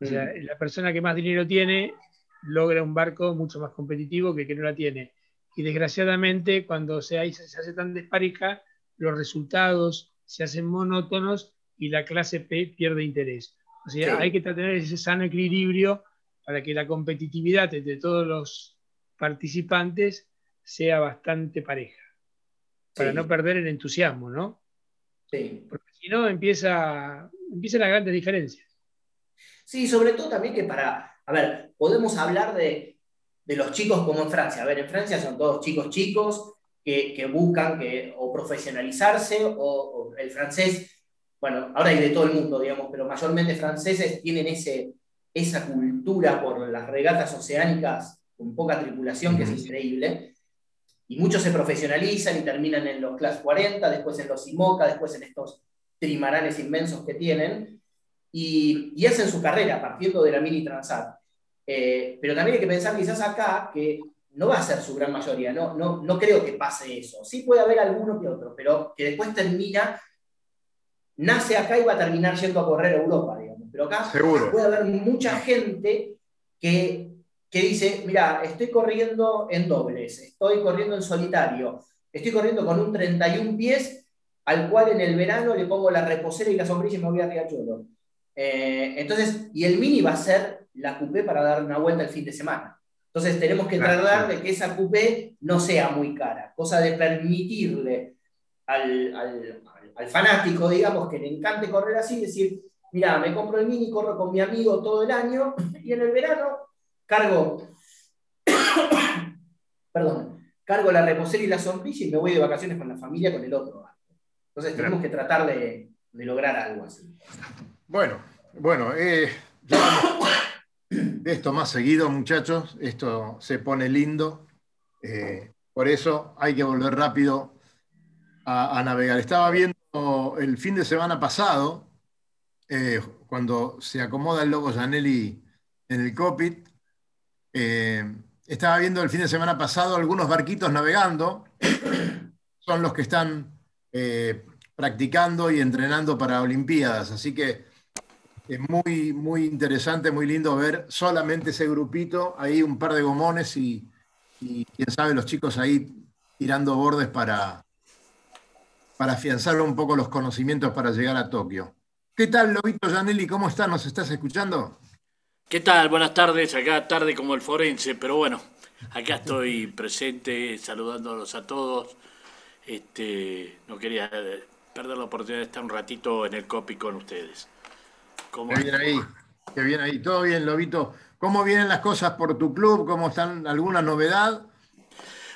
O sea, mm. la persona que más dinero tiene logra un barco mucho más competitivo que el que no la tiene. Y desgraciadamente, cuando se, hace tan despareja, los resultados se hacen monótonos y la clase P pierde interés. O sea, hay que tener ese sano equilibrio para que la competitividad entre todos los participantes sea bastante pareja, para no perder el entusiasmo, ¿no? Sí. Porque si no, empieza, empiezan las grandes diferencias. Sí, sobre todo también que para, a ver, podemos hablar de, los chicos como en Francia. A ver, en Francia son todos chicos chicos que, buscan que, o profesionalizarse o, el francés, bueno, ahora hay de todo el mundo, digamos, pero mayormente franceses tienen ese, esa cultura por las regatas oceánicas con poca tripulación, que es increíble. Y muchos se profesionalizan y terminan en los Class 40, después en los IMOCA, después en estos trimaranes inmensos que tienen y, hacen su carrera partiendo de la mini Transat. Eh, pero también hay que pensar quizás acá que no va a ser su gran mayoría, no, no, no creo que pase eso. Sí puede haber alguno que otro, pero que después termina, nace acá y va a terminar yendo a correr a Europa, digamos. Pero acá puede haber mucha gente que, que dice, mira, estoy corriendo en dobles, estoy corriendo en solitario, estoy corriendo con un 31 pies al cual en el verano le pongo la reposera y la sombrilla y me voy a Riachuelo. Eh, entonces, y el mini va a ser la coupé para dar una vuelta el fin de semana. Entonces tenemos que tratar de que esa coupé no sea muy cara, cosa de permitirle al, al, fanático, digamos, que le encante correr así, decir, mira, me compro el mini, corro con mi amigo todo el año y en el verano cargo, perdón, cargo la reposera y la sombrilla y me voy de vacaciones con la familia con el otro. Entonces tenemos que tratar de, de lograr algo así. Bueno, bueno, eh, esto más seguido, muchachos, esto se pone lindo. Eh, por eso hay que volver rápido a, navegar. Estaba viendo el fin de semana pasado, eh, cuando se acomoda el logo Janelli en el cockpit, estaba viendo el fin de semana pasado algunos barquitos navegando. Son los que están practicando y entrenando para Olimpiadas. Así que es muy, muy interesante, muy lindo ver solamente ese grupito, ahí un par de gomones y, quién sabe, los chicos ahí tirando bordes para, para afianzar un poco los conocimientos para llegar a Tokio. ¿Qué tal, Lobito Janelli? ¿Cómo estás? ¿Nos estás escuchando? ¿Qué tal? Buenas tardes, acá tarde como el forense, pero bueno, acá estoy presente saludándolos a todos. Este, no quería perder la oportunidad de estar un ratito en el copy con ustedes. Qué bien ahí, qué bien ahí. Todo bien, Lobito. ¿Cómo vienen las cosas por tu club? ¿Cómo están? ¿Alguna novedad?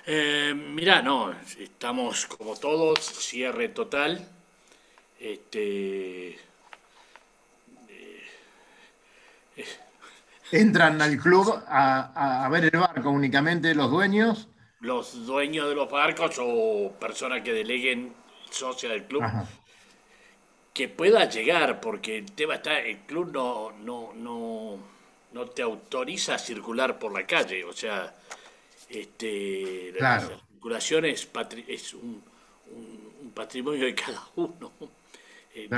Eh, mirá, no, estamos como todos, cierre total. Este, ¿Entran al club a, ver el barco únicamente los dueños? Los dueños de los barcos o personas que deleguen socia del club. Que pueda llegar, porque el tema está, el club no, no, no, no te autoriza a circular por la calle, o sea, este, la, circulación es, es un, patrimonio de cada uno. Eh,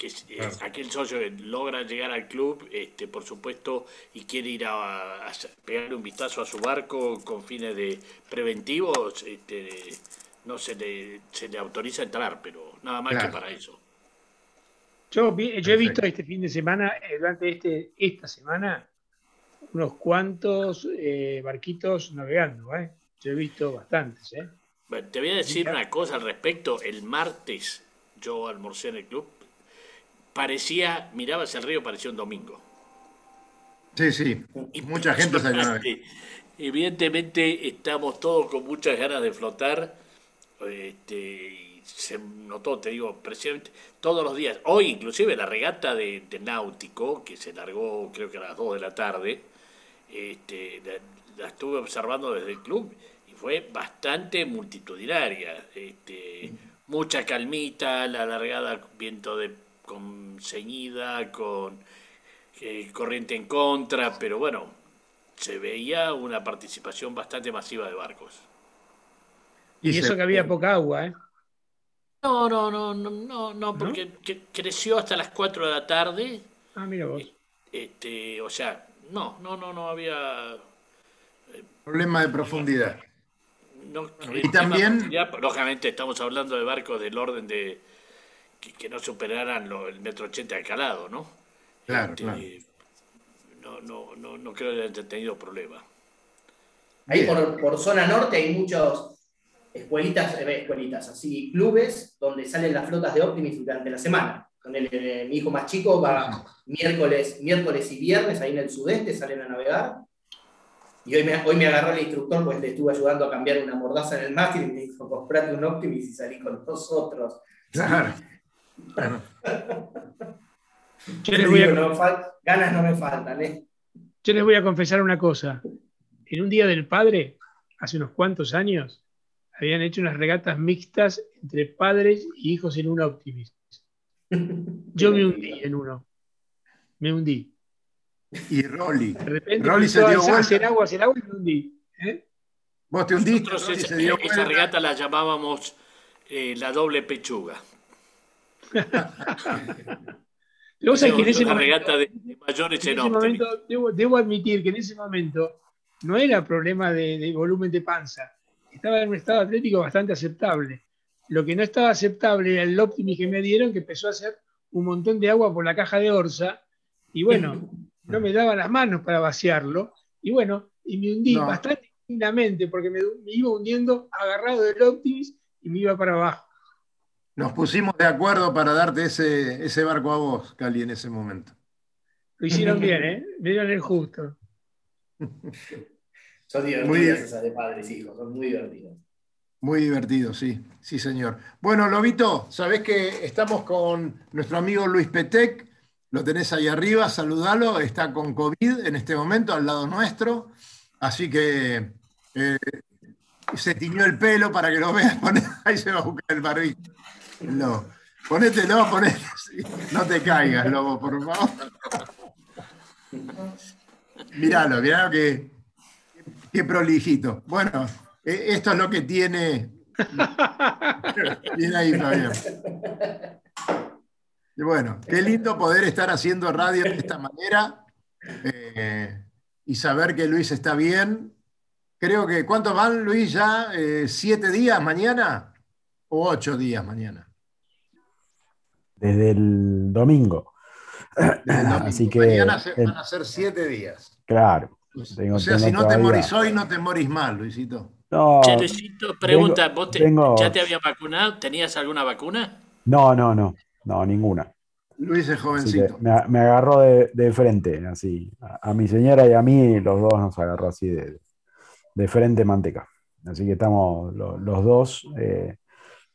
que aquel socio que logra llegar al club, este, por supuesto, y quiere ir a, a, pegarle un vistazo a su barco con fines de preventivos, este, no se le, se le autoriza entrar, pero nada más que para eso. Yo, yo he visto este fin de semana, eh, durante este, esta semana, unos cuantos eh, barquitos navegando. ¿eh? Yo he visto bastantes. ¿eh? te voy a decir una cosa al respecto. El martes yo almorcé en el club parecía, mirabas el río, parecía un domingo. Sí, sí. Y mucha gente salió. Evidentemente estamos todos con muchas ganas de flotar. Este, se notó, te digo, precisamente todos los días. Hoy inclusive la regata de, Náutico, que se largó creo que a las 2 de la tarde, este, la, estuve observando desde el club y fue bastante multitudinaria. Este, mucha calmita, la largada viento de con ceñida, con eh, corriente en contra, pero bueno, se veía una participación bastante masiva de barcos. Y, eso que había poca agua, ¿eh? No, no, no, no, no, porque creció hasta las 4 de la tarde. Ah, mira vos. Este, o sea, no, no, no, no había. Eh, Problema de profundidad. y también. Lógicamente, estamos hablando de barcos del orden de que, no superaran el metro ochenta de calado, ¿no? Claro, este, claro. No, no, no, no creo que hayan tenido problema. Ahí por, por, zona norte hay muchos escuelitas, eh, escuelitas, así, clubes donde salen las flotas de Optimis durante la semana. Con el, eh, mi hijo más chico va miércoles, miércoles y viernes ahí en el sudeste, salen a navegar. Y hoy me, hoy me agarró el instructor, pues le estuve ayudando a cambiar una mordaza en el mástil y me dijo, comprate un Optimis y salí con nosotros. Claro. Yo les voy a... ganas no me faltan, ¿eh? Yo les voy a confesar una cosa. En un día del padre, hace unos cuantos años, habían hecho unas regatas mixtas entre padres y hijos en un Optimist. Yo me hundí en uno. Me hundí. Y Rolly. De repente Rolly se dio vuelta. hacer agua, hacer agua y me hundí. ¿eh? Vos te hundiste. esa, regata la llamábamos eh, la doble pechuga. Regata de, mayores en ese momento, debo, admitir que en ese momento no era problema de, volumen de panza, estaba en un estado atlético bastante aceptable. Lo que no estaba aceptable era el Optimi que me dieron, que empezó a hacer un montón de agua por la caja de Orsa, y bueno, no me daba las manos para vaciarlo, y bueno, y me hundí bastante dignamente, porque me, me, iba hundiendo agarrado del Optimis y me iba para abajo. Nos pusimos de acuerdo para darte ese, ese barco a vos, Cali, en ese momento. Lo hicieron bien, ¿eh? Dieron el justo. son divertidas esas de padres hijos, son muy divertidos. Muy divertido, sí, sí, señor. Bueno, Lobito, sabés que estamos con nuestro amigo Luis Petec, lo tenés ahí arriba, saludalo, está con COVID en este momento al lado nuestro, así que eh, se tiñó el pelo para que lo veas, ahí se va a buscar el barbijo. No. Ponételo, ponete. No te caigas, lobo, por favor. Míralo, míralo que, qué prolijito. Bueno, e, esto es lo que tiene. Ahí, Fabián. Y bueno, qué lindo poder estar haciendo radio de esta manera eh, y saber que Luis está bien. Creo que, ¿cuánto van, Luis? ¿Ya eh, siete días mañana? ¿O ocho días mañana? desde el domingo. Así que. Mañana van a ser siete días. Claro. o sea, si no te morís hoy, no te morís mal, Luisito. No, Luisito, pregunta, ¿vos ya te había vacunado? ¿Tenías alguna vacuna? No, no, no, no, ninguna. Luis es jovencito. Me, agarró de, frente, así. A, mi señora y a mí, los dos nos agarró así de, frente manteca. Así que estamos los, dos eh,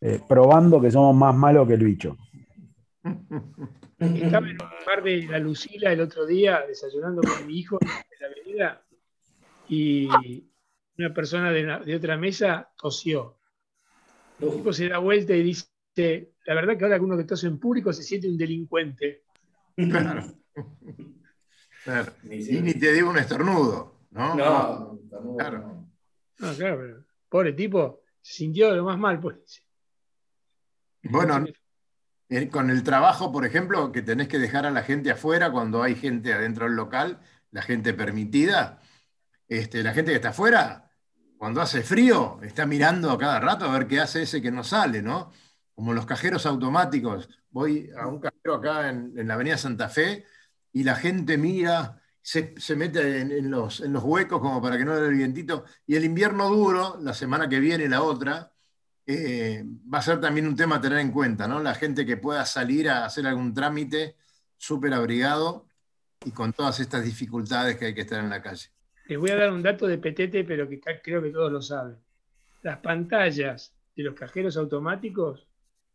eh, probando que somos más malos que el bicho. Estaba en un bar de la Lucila el otro día desayunando con mi hijo en la avenida y una persona de, otra mesa tosió. El tipo se da vuelta y dice, la verdad que ahora que uno que tose en público se siente un delincuente. Claro. Y ni te digo un estornudo, ¿no? No, claro. No, claro, pero pobre tipo, se sintió lo más mal, pues. Bueno, con el trabajo, por ejemplo, que tenés que dejar a la gente afuera cuando hay gente adentro del local, la gente permitida, este, la gente que está afuera, cuando hace frío, está mirando a cada rato a ver qué hace ese que no sale, ¿no? Como los cajeros automáticos. Voy a un cajero acá en, la Avenida Santa Fe y la gente mira, se, mete en, los, huecos como para que no le el vientito. Y el invierno duro, la semana que viene, la otra, eh, va a ser también un tema a tener en cuenta, ¿no? La gente que pueda salir a hacer algún trámite súper abrigado y con todas estas dificultades que hay que estar en la calle. Les voy a dar un dato de petete, pero que creo que todos lo saben. Las pantallas de los cajeros automáticos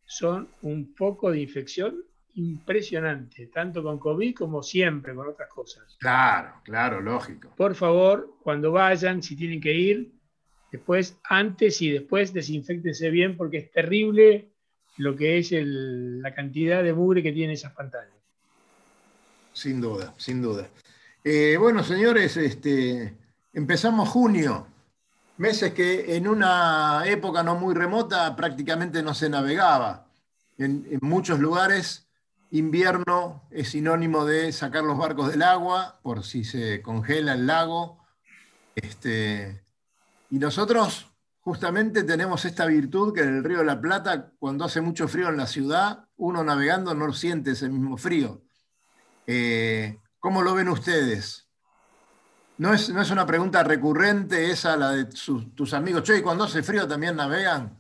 son un foco de infección impresionante, tanto con COVID como siempre con otras cosas. Claro, claro, lógico. Por favor, cuando vayan, si tienen que ir, Después, antes y después, desinfectense bien porque es terrible lo que es la cantidad de mugre que tienen esas pantallas. Sin duda, sin duda. Eh, bueno, señores, este, empezamos junio, meses que en una época no muy remota prácticamente no se navegaba. En, en muchos lugares, invierno es sinónimo de sacar los barcos del agua por si se congela el lago. Este, y nosotros justamente tenemos esta virtud que en el Río de la Plata, cuando hace mucho frío en la ciudad, uno navegando no siente ese mismo frío. Eh, ¿Cómo lo ven ustedes? No es, no es una pregunta recurrente esa la de tus amigos. Che, ¿y cuando hace frío también navegan?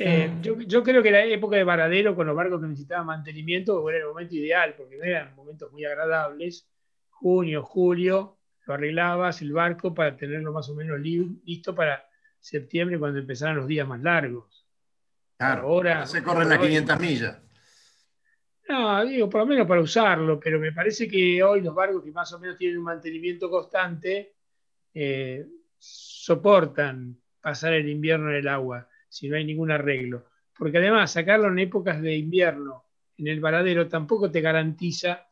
Eh, yo, creo que la época de varadero con los barcos que necesitaban mantenimiento era el momento ideal, porque no eran momentos muy agradables. Junio, julio, lo arreglabas el barco para tenerlo más o menos listo para septiembre cuando empezaran los días más largos. Claro, ahora se corren las 500 millas. No, digo, por lo menos para usarlo, pero me parece que hoy los barcos que más o menos tienen un mantenimiento constante eh, soportan pasar el invierno en el agua si no hay ningún arreglo. Porque además sacarlo en épocas de invierno en el varadero tampoco te garantiza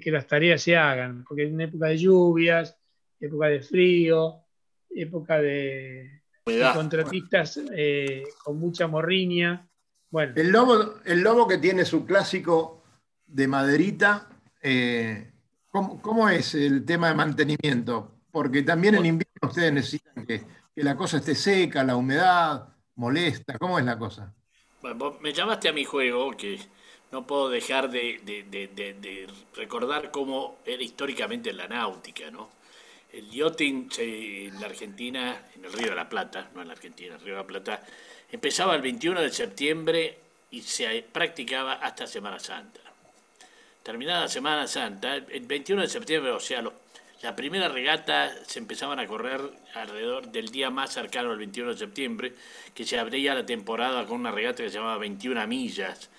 que las tareas se hagan, porque es una época de lluvias, época de frío, época de, contratistas eh, con mucha morriña. Bueno. El lobo, el lobo que tiene su clásico de maderita, eh, ¿cómo, es el tema de mantenimiento? Porque también en invierno ustedes necesitan que, que la cosa esté seca, la humedad molesta, ¿cómo es la cosa? Bueno, me llamaste a mi juego, que no puedo dejar de, recordar cómo era históricamente la náutica, ¿no? El yachting en la Argentina, en el Río de la Plata, no en la Argentina, en el Río de la Plata, empezaba el 21 de septiembre y se practicaba hasta Semana Santa. Terminada Semana Santa, el 21 de septiembre, o sea, la primera regata se empezaban a correr alrededor del día más cercano al 21 de septiembre, que se abría la temporada con una regata que se llamaba 21 millas,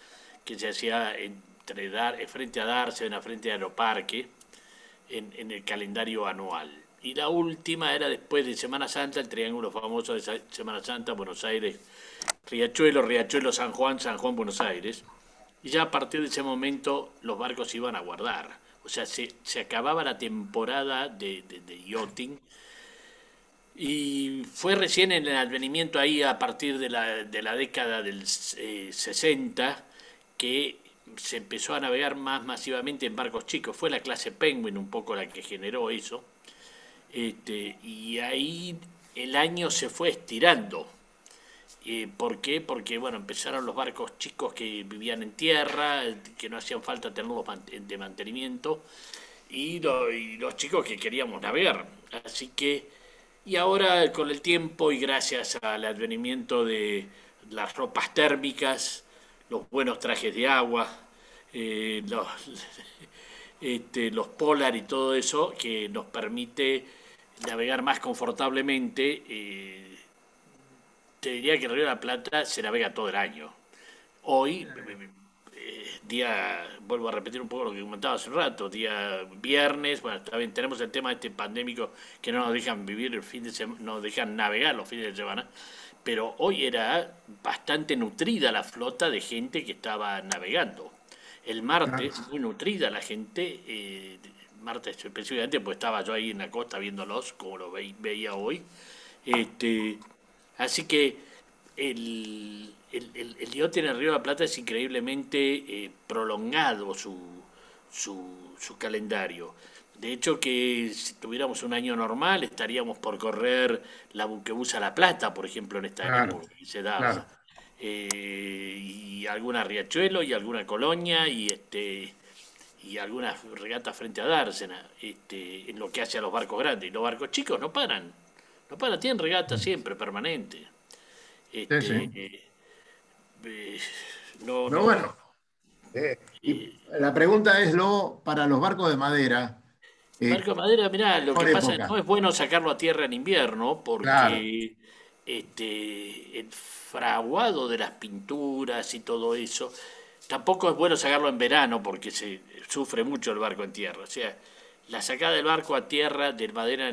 que se hacía entre Dar, frente a Darse, en la frente a Aeroparque, en, en el calendario anual. Y la última era después de Semana Santa, el triángulo famoso de Semana Santa, Buenos Aires, Riachuelo, Riachuelo, San Juan, San Juan, Buenos Aires. Y ya a partir de ese momento los barcos iban a guardar. O sea, se, acababa la temporada de, de, yachting. Y fue recién en el advenimiento ahí a partir de la, de la década del 60 eh, que se empezó a navegar más masivamente en barcos chicos. Fue la clase Penguin un poco la que generó eso. Este, y ahí el año se fue estirando. Eh, ¿Por qué? Porque bueno, empezaron los barcos chicos que vivían en tierra, que no hacían falta tenerlos de mantenimiento, y, los chicos que queríamos navegar. Así que, y ahora con el tiempo y gracias al advenimiento de las ropas térmicas, los buenos trajes de agua, eh, los, este, polar y todo eso, que nos permite navegar más confortablemente. Eh, te diría que el Río de la Plata se navega todo el año. Hoy, eh, día, vuelvo a repetir un poco lo que comentaba hace un rato, día viernes, bueno, también tenemos el tema de este pandémico que no nos dejan vivir el fin de semana, no nos dejan navegar los fines de semana pero hoy era bastante nutrida la flota de gente que estaba navegando. El martes, muy nutrida la gente, eh, martes específicamente, pues estaba yo ahí en la costa viéndolos, como lo veía hoy. Este, así que el, el, el, el en el Río de la Plata es increíblemente eh, prolongado su, su, su, calendario. De hecho, que si tuviéramos un año normal, estaríamos por correr la Buquebusa La Plata, por ejemplo, en esta claro, se da. Eh, y alguna Riachuelo y alguna Colonia y este y algunas regatas frente a Dársena, este, en lo que hace a los barcos grandes. Y los barcos chicos no paran, no paran, tienen regatas siempre, permanente. Este, eh, eh, no, bueno. Eh, la pregunta es lo para los barcos de madera. barco de madera, mirá, lo que pasa es que no es bueno sacarlo a tierra en invierno porque este, el fraguado de las pinturas y todo eso, tampoco es bueno sacarlo en verano porque se sufre mucho el barco en tierra. O sea, la sacada del barco a tierra, de madera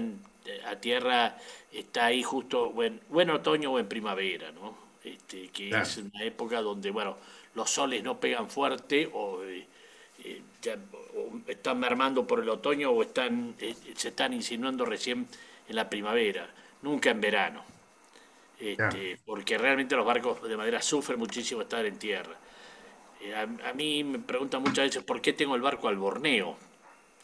a tierra, está ahí justo o en, otoño o en primavera, ¿no? Este, que es una época donde, bueno, los soles no pegan fuerte o, eh, eh, están mermando por el otoño o están, eh, se están insinuando recién en la primavera, nunca en verano. Este, porque realmente los barcos de madera sufren muchísimo estar en tierra. A, mí me preguntan muchas veces por qué tengo el barco al Borneo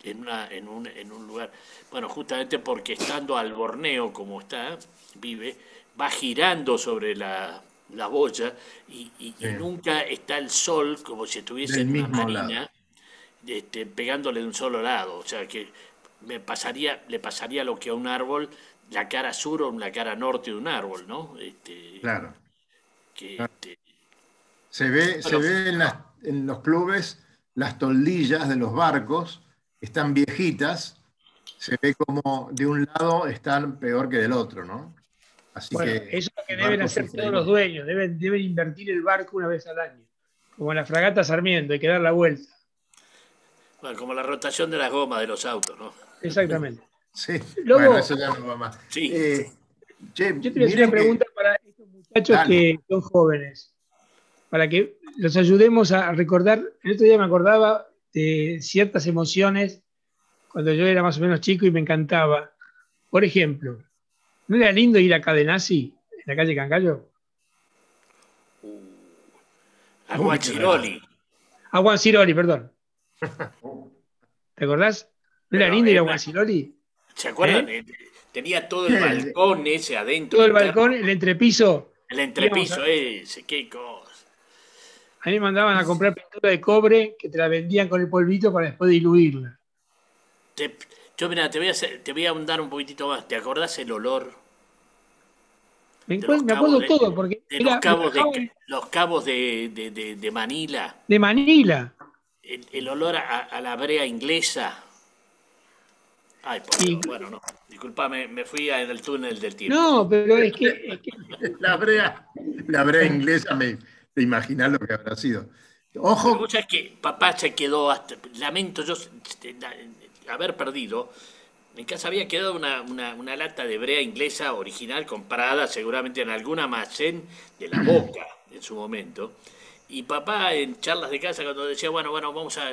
en, una, en, un, en un lugar. Bueno, justamente porque estando al Borneo como está, vive, va girando sobre la, la boya y, nunca está el sol como si estuviese en una marina este, pegándole de un solo lado. O sea que me pasaría, le pasaría lo que a un árbol, la cara sur o la cara norte de un árbol, ¿no? Este, claro. Este, se ve, se ve en, en los clubes las toldillas de los barcos, están viejitas, se ve como de un lado están peor que del otro, ¿no? Así que eso es lo que deben hacer todos los dueños, deben, deben invertir el barco una vez al año, como en la fragata Sarmiento, hay que dar la vuelta. Bueno, como la rotación de las gomas de los autos, ¿no? Exactamente. Sí, bueno, eso ya no va más. Sí. Eh, yo te voy a hacer una pregunta para estos muchachos que son jóvenes, para que los ayudemos a recordar. El otro día me acordaba de ciertas emociones cuando yo era más o menos chico y me encantaba. Por ejemplo, ¿no era lindo ir a Cadenazzi, en la calle Cangallo? a Guachiroli. A Guachiroli, perdón. ¿Te acordás? ¿No era lindo ir a Guachiroli? ¿Se acuerdan? ¿Eh? Tenía todo el balcón ese adentro. Todo el balcón, el entrepiso. El entrepiso ese, qué cosa. A mí me mandaban a comprar pintura de cobre que te la vendían con el polvito para después diluirla. yo, mira, te voy, a te voy a ahondar un poquitito más. ¿Te acordás el olor? Me, acuerdo todo, porque. los, cabos de, los cabos de, Manila. De Manila. El, olor a, la brea inglesa. Ay, por bueno, no. Disculpame, me fui en el túnel del tiempo. No, pero es que. la, brea, la brea inglesa me te imaginas lo que habrá sido. Ojo. es que papá se quedó hasta. Lamento yo este, haber perdido. En casa había quedado una, lata de brea inglesa original comprada seguramente en algún almacén de la boca en su momento. Y papá en charlas de casa cuando decía, bueno, bueno, vamos a,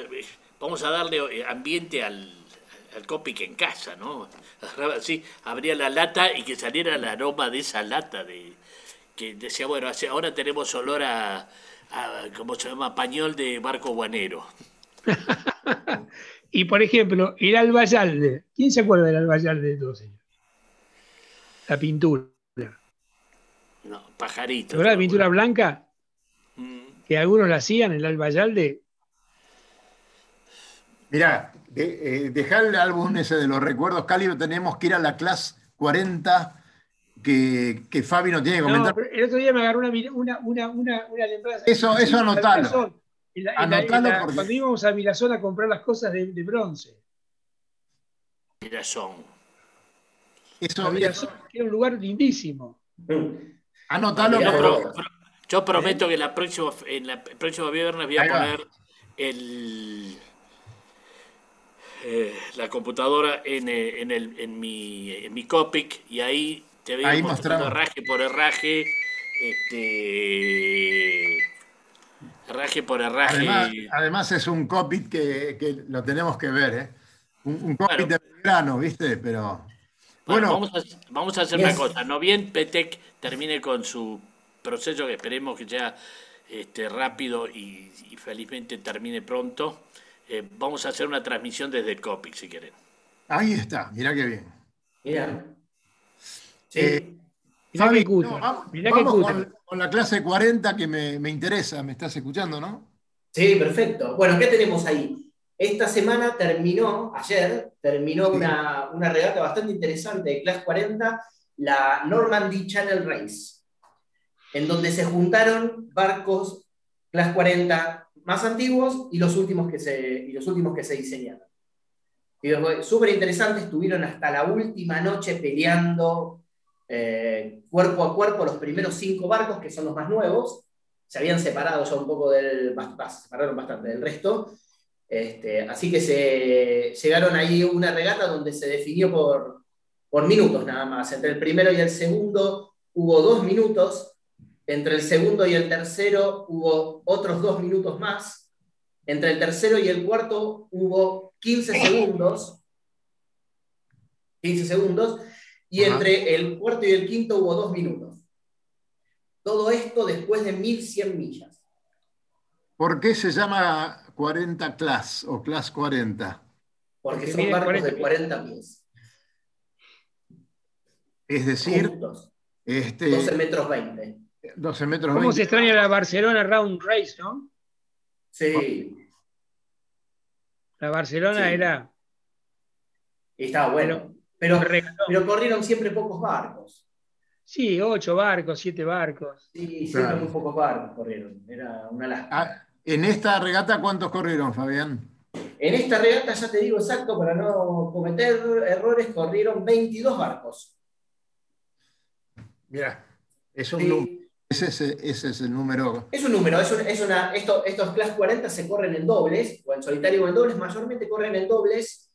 vamos a darle ambiente al, al Copic en casa, ¿no? Así, abría la lata y que saliera el aroma de esa lata de, que decía, bueno, ahora tenemos olor a, ¿cómo se llama? Pañol de barco guanero. y por ejemplo, el albayalde. ¿Quién se acuerda del albayalde de todos ellos? La pintura. No, pajarito. ¿Verdad la pintura blanca? Mm. Que algunos la hacían, el albayalde. Mirá, de, eh, el álbum ese de los recuerdos cálidos, tenemos que ir a la clase 40 que, que Fabi no tiene que comentar. el otro día me agarró una, una, una, una, una Eso, eso anotalo. anotalo Cuando íbamos a Mirazón a comprar las cosas de, de bronce. Mirazón. Eso, Mirazón, que era un lugar lindísimo. Anotalo. Yo, yo prometo que la próxima, en la próxima viernes voy a poner el eh, la computadora en, eh, en, el, en, mi, en mi Copic y ahí te veo Ahí mostrando raje por herraje, este, herraje por herraje. Además, es un copy que, que, lo tenemos que ver, ¿eh? Un, un copy de grano, ¿viste? Pero. Bueno, vamos, a, vamos a hacer una cosa. No bien Petec termine con su proceso que esperemos que sea este, rápido y, felizmente termine pronto. Eh, vamos a hacer una transmisión desde el COPIC, si quieren. Ahí está, mira qué bien. Mira. Sí. Eh, vamos, con, la clase 40 que me, me interesa, me estás escuchando, ¿no? Sí, perfecto. Bueno, ¿qué tenemos ahí? Esta semana terminó, ayer, terminó una, una, regata bastante interesante de Class 40, la Normandy Channel Race, en donde se juntaron barcos Class 40 más antiguos y los últimos que se, y los últimos que se diseñaron. Y súper interesante, estuvieron hasta la última noche peleando eh, cuerpo a cuerpo los primeros cinco barcos, que son los más nuevos. Se habían separado ya un poco del, se separaron bastante del resto. Este, así que se llegaron ahí una regata donde se definió por, por minutos nada más. Entre el primero y el segundo hubo dos minutos, entre el segundo y el tercero hubo otros dos minutos más, entre el tercero y el cuarto hubo 15 segundos, 15 segundos, y entre el cuarto y el quinto hubo dos minutos. Todo esto después de 1100 millas. ¿Por qué se llama 40 class o class 40? Porque, son barcos de 40 pies. Es decir, este, 12 metros 20. 12 metros ¿Cómo se extraña la Barcelona Round Race, no? Sí. La Barcelona era. estaba bueno. Pero, pero corrieron siempre pocos barcos. Sí, ocho barcos, siete barcos. Sí, siempre muy pocos barcos corrieron. Era una lástima. Ah, ¿En esta regata cuántos corrieron, Fabián? En esta regata, ya te digo exacto, para no cometer errores, corrieron 22 barcos. Mira, es un Ese, es, el número. Es un número, es, una, estos Class 40 se corren en dobles, o en solitario o en dobles, mayormente corren en dobles,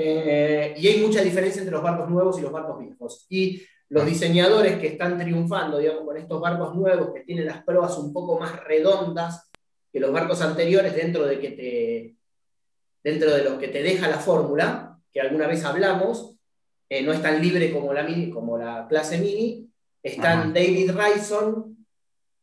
eh, y hay mucha diferencia entre los barcos nuevos y los barcos viejos. Y los diseñadores que están triunfando, digamos, con estos barcos nuevos que tienen las pruebas un poco más redondas que los barcos anteriores dentro de que te dentro de los que te deja la fórmula, que alguna vez hablamos, eh, no es tan libre como la, mini, como la clase mini, están David Ryson,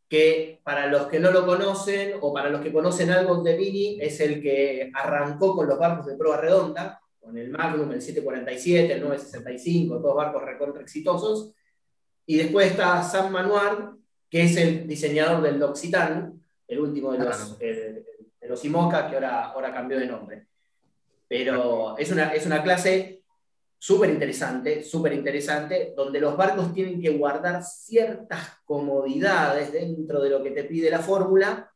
que para los que no lo conocen o para los que conocen algo de Mini, es el que arrancó con los barcos de prueba redonda, con el Magnum, el 747, el 965, todos barcos recontra exitosos. Y después está Sam Manuard, que es el diseñador del Doxitan, el último de los, de los IMOCA, que ahora, ahora cambió de nombre. Pero es una, es una clase súper interesante, súper interesante, donde los barcos tienen que guardar ciertas comodidades dentro de lo que te pide la fórmula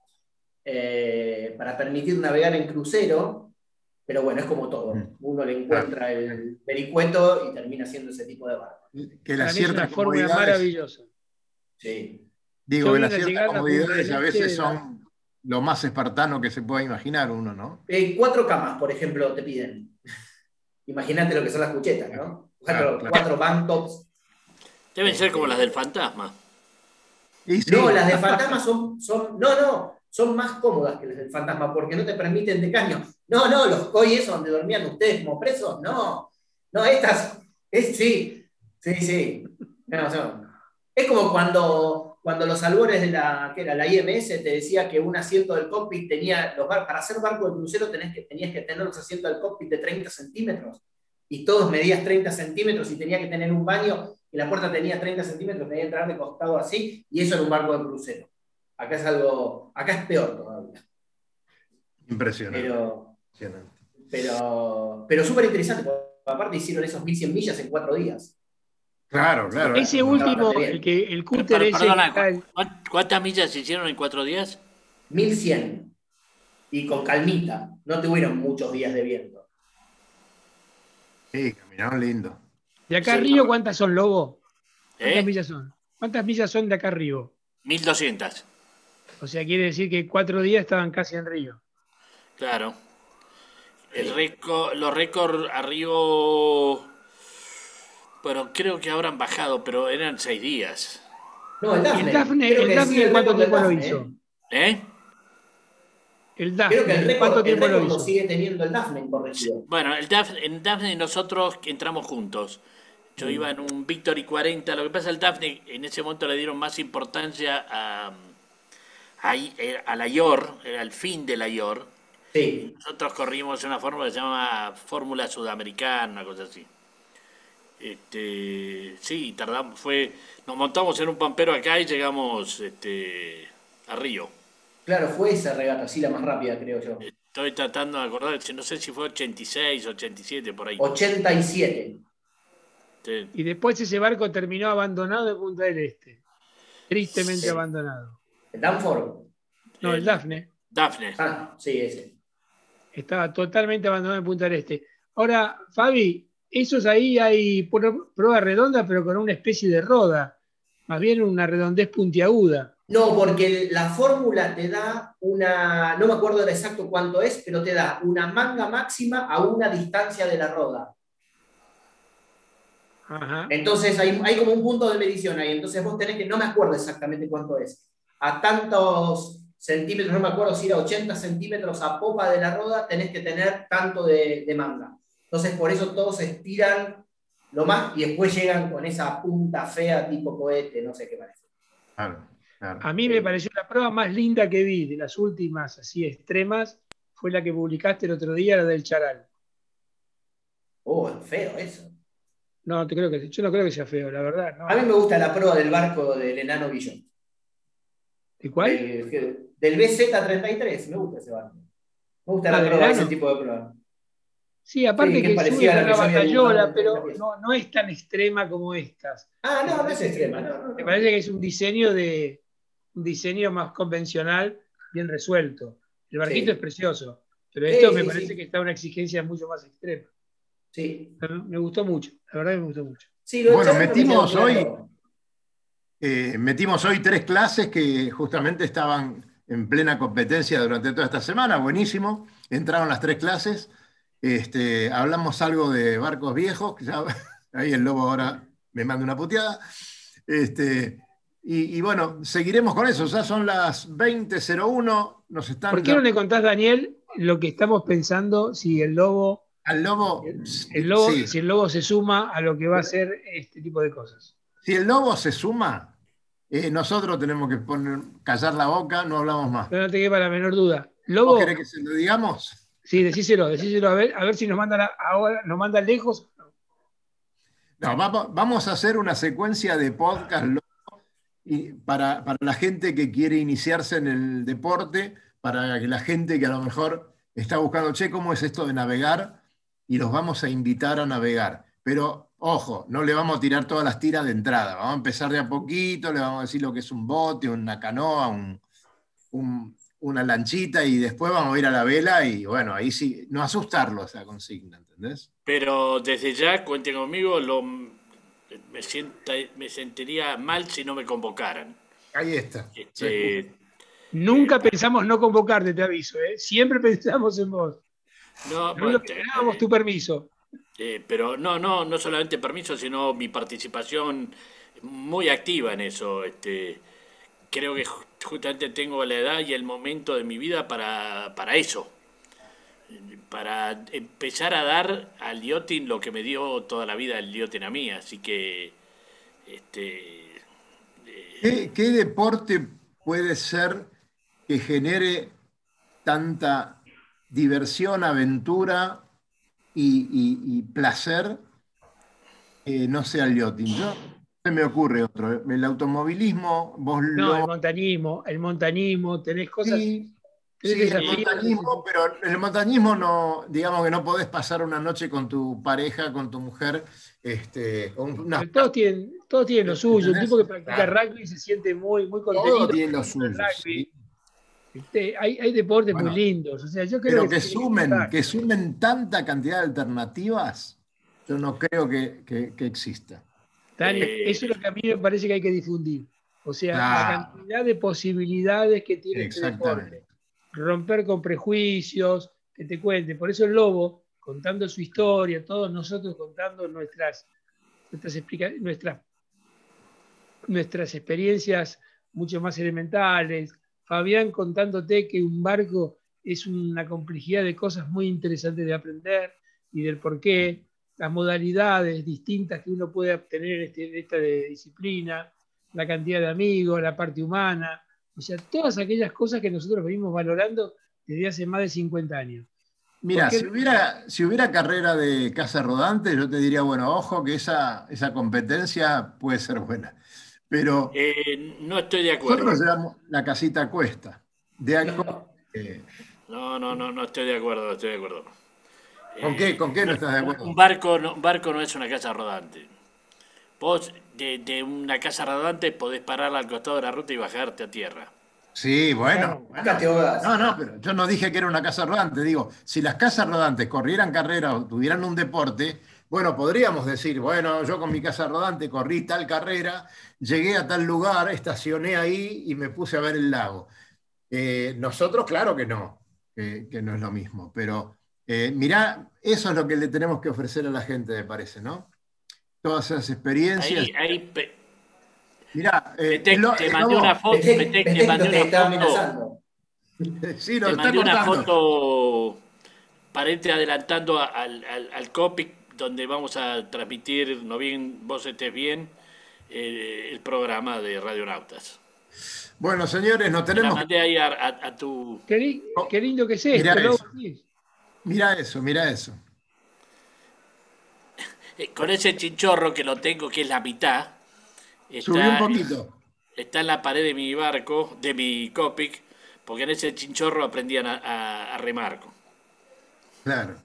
eh, para permitir navegar en crucero, pero bueno, es como todo. Mm. Uno le encuentra el vericueto y termina siendo ese tipo de barco. Que la cierta fórmula maravillosa. Sí. Digo que las ciertas comodidades a veces son lo más espartano que se pueda imaginar uno, ¿no? Eh, cuatro camas, por ejemplo, te piden. Imagínate lo que son las cuchetas, ¿no? Cuatro, bank tops. Deben ser como las del fantasma. No, las del fantasma son, son, no, no, son más cómodas que las del fantasma porque no te permiten de caño. No, no, los COI donde dormían ustedes como presos, no. No, estas, es, sí, sí, sí. Es como cuando, cuando los albores de la, que era la IMS te decía que un asiento del cockpit tenía, los para hacer barco de crucero tenés que, tenías que tener los asientos del cockpit de 30 centímetros y todos medías 30 centímetros y tenía que tener un baño y la puerta tenía 30 centímetros, tenía que entrar de costado así y eso era un barco de crucero. Acá es algo, acá es peor todavía. Impresionante. Pero, pero, pero súper interesante, aparte hicieron esos 1100 millas en cuatro días. Claro, claro. Ese último, el, que, el cúter ese. ¿Cuántas millas se hicieron en cuatro días? 1100. Y con calmita. No tuvieron muchos días de viento. Sí, caminaron lindo. ¿De acá arriba cuántas son, Lobo? ¿Cuántas ¿Eh? millas son? ¿Cuántas millas son de acá arriba? 1200. O sea, quiere decir que cuatro días estaban casi en Río. Claro. El récord, los récords arriba bueno, creo que ahora han bajado, pero eran seis días. No, el Daphne. ¿El Daphne, el Daphne cuánto tiempo lo hizo? ¿Eh? El Daphne, creo que el récord, ¿cuánto tiempo lo hizo? sigue teniendo el Daphne corregido. Bueno, el Daphne, en Daphne nosotros entramos juntos. Yo iba en un Victory 40. Lo que pasa, el Daphne en ese momento le dieron más importancia a, a, a la IOR, era el fin de la IOR. Sí. Nosotros corrimos una fórmula que se llama Fórmula Sudamericana, una cosa así. Este, sí, tardamos, fue, nos montamos en un pampero acá y llegamos este, a Río. Claro, fue esa regata, sí, la más rápida, creo yo. Estoy tratando de acordar, no sé si fue 86, 87, por ahí. 87. Sí. Y después ese barco terminó abandonado en Punta del Este. Tristemente sí. abandonado. ¿El Danford? No, el, el Dafne. Dafne. Ah, sí, ese. Estaba totalmente abandonado en Punta del Este. Ahora, Fabi, esos ahí hay prueba redonda, pero con una especie de roda. Más bien una redondez puntiaguda. No, porque la fórmula te da una, no me acuerdo de exacto cuánto es, pero te da una manga máxima a una distancia de la roda. Ajá. Entonces hay, hay, como un punto de medición ahí. Entonces vos tenés que, no me acuerdo exactamente cuánto es. A tantos centímetros, no me acuerdo si era 80 centímetros a popa de la roda, tenés que tener tanto de, de manga. Entonces por eso todos se estiran lo más y después llegan con esa punta fea tipo cohete, no sé qué parece. Claro. Claro. A mí me pareció la prueba más linda que vi de las últimas así extremas fue la que publicaste el otro día, la del Charal. Oh, es feo eso. No, te creo que, yo no creo que sea feo, la verdad. No. A mí me gusta la prueba del barco del enano Billón. ¿De cuál? Del, del BZ-33, me gusta ese barco. Me gusta ah, la prueba ese tipo de prueba. Sí, aparte sí, que, que sube una batallola, pero no, no, es tan extrema como estas. Ah, no, no es extrema. No, no, Me parece que es un diseño de, un diseño más convencional, bien resuelto. El barquito sí. es precioso, pero esto sí, me sí, parece que está a una exigencia mucho más extrema. Sí. Me gustó mucho, la verdad que me gustó mucho. bueno, metimos hoy, eh, metimos hoy tres clases que justamente estaban en plena competencia durante toda esta semana, buenísimo. Entraron las tres clases. Este, hablamos algo de barcos viejos, ya, ahí el lobo ahora me manda una puteada. Este, y, y, bueno, seguiremos con eso. Ya son las 20.01. Nos están. ¿Por qué no le contás, Daniel, lo que estamos pensando si el lobo. Al lobo. El lobo sí. Si el lobo se suma a lo que va a hacer este tipo de cosas. Si el lobo se suma, eh, nosotros tenemos que poner, callar la boca, no hablamos más. No te quepa la menor duda. Lobo. ¿Querés que se lo digamos? Sí, decíselo, decíselo a ver, a ver si nos manda ahora, nos manda lejos. No, vamos, vamos a hacer una secuencia de podcast y para, para, la gente que quiere iniciarse en el deporte, para que la gente que a lo mejor está buscando, che, ¿cómo es esto de navegar? Y los vamos a invitar a navegar. Pero, ojo, no le vamos a tirar todas las tiras de entrada, vamos a empezar de a poquito, le vamos a decir lo que es un bote, una canoa, un, un, una lanchita y después vamos a ir a la vela y bueno, ahí sí, no asustarlo esa consigna, ¿entendés? Pero desde ya, cuenten conmigo, lo, me, sienta, me sentiría mal si no me convocaran. Ahí está. Este, sí. Nunca eh, pensamos no convocarte, te aviso, ¿eh? siempre pensamos en vos. No, no bueno, esperábamos tu permiso. Eh, pero no, no, no solamente permiso, sino mi participación muy activa en eso. Este, creo que justamente tengo la edad y el momento de mi vida para, para eso. Para empezar a dar al yachting lo que me dio toda la vida el yachting a mí. Así que. Este, eh... ¿Qué, ¿Qué, deporte puede ser que genere tanta diversión, aventura y, y, y placer que no sea el yachting? Yo se me ocurre otro. El automovilismo, vos No, lo... el montañismo, el montañismo, tenés cosas. Sí, sí el montañismo, pero el montañismo no, digamos que no podés pasar una noche con tu pareja, con tu mujer. Este, una... todos, tienen, todos tienen lo suyo. Un tipo que practica claro. rugby se siente muy, muy contento. Todos tienen lo suyo. Sí. Este, hay, hay, deportes bueno, muy lindos. O sea, yo creo pero que, que sumen, que sumen tanta cantidad de alternativas, yo no creo que, que, que exista. Dani, eh, eso es lo que a mí me parece que hay que difundir. O sea, claro. la cantidad de posibilidades que tiene este deporte. Romper con prejuicios, que te cuente. Por eso el Lobo, contando su historia, todos nosotros contando nuestras, nuestras, nuestras, nuestras experiencias mucho más elementales. Fabián contándote que un barco es una complejidad de cosas muy interesantes de aprender y del por qué las modalidades distintas que uno puede obtener este, en esta disciplina, la cantidad de amigos, la parte humana, o sea, todas aquellas cosas que nosotros venimos valorando desde hace más de 50 años. Mira, si hubiera, si hubiera carrera de casa rodante, yo te diría, bueno, ojo que esa, esa competencia puede ser buena. Pero eh, no estoy de acuerdo. Nosotros llevamos la casita cuesta. De no, no, no, no estoy de acuerdo, no estoy de acuerdo. ¿Con, qué, ¿Con qué no estás de acuerdo? Un barco no, un barco no es una casa rodante. Vos de, una casa rodante podés parar al costado de la ruta y bajarte a tierra. Sí, bueno. no, no, pero yo no dije que era una casa rodante. Digo, si las casas rodantes corrieran carrera o tuvieran un deporte, bueno, podríamos decir, bueno, yo con mi casa rodante corrí tal carrera, llegué a tal lugar, estacioné ahí y me puse a ver el lago. Eh, nosotros, claro que no, que no es lo mismo, pero eh, mirá, eso es lo que le tenemos que ofrecer a la gente, me parece, ¿no? Todas esas experiencias. Ahí, Mirá, eh, te, mandé una foto. te, mandé una foto. Sí, te mandé una foto para irte adelantando al, al, al COPIC, donde vamos a transmitir, no bien vos estés bien, eh, el programa de Radionautas. Bueno, señores, nos tenemos. La mandé ahí a, tu. Qué, qué, lindo que sea. Mira eso, mira eso. Eh, con ese chinchorro que lo tengo, que es la mitad. Está, un poquito. Está en la pared de mi barco, de mi Copic, porque en ese chinchorro aprendían a, remarco. Claro.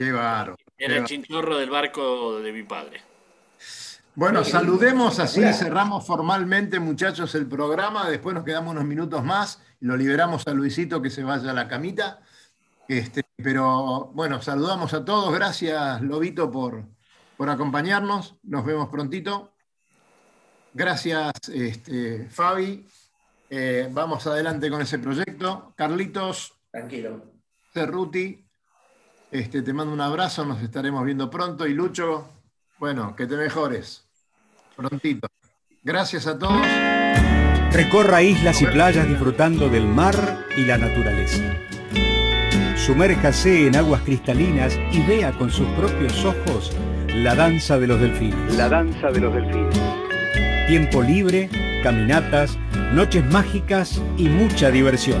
Qué barro. Era el chinchorro del barco de mi padre. Bueno, saludemos así, cerramos formalmente, muchachos, el programa. Después nos quedamos unos minutos más y lo liberamos a Luisito que se vaya a la camita. Este, pero bueno, saludamos a todos. Gracias, Lobito, por, por acompañarnos. Nos vemos prontito. Gracias, este, Fabi. Eh, vamos adelante con ese proyecto. Carlitos. Tranquilo. Cerruti. Este, te mando un abrazo, nos estaremos viendo pronto. Y Lucho, bueno, que te mejores prontito. Gracias a todos. Recorra islas y playas disfrutando del mar y la naturaleza. Sumérjase en aguas cristalinas y vea con sus propios ojos la danza de los delfines. La danza de los delfines. Tiempo libre, caminatas, noches mágicas y mucha diversión.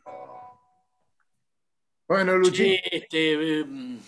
Éxito. Bueno, Luchi. este, em,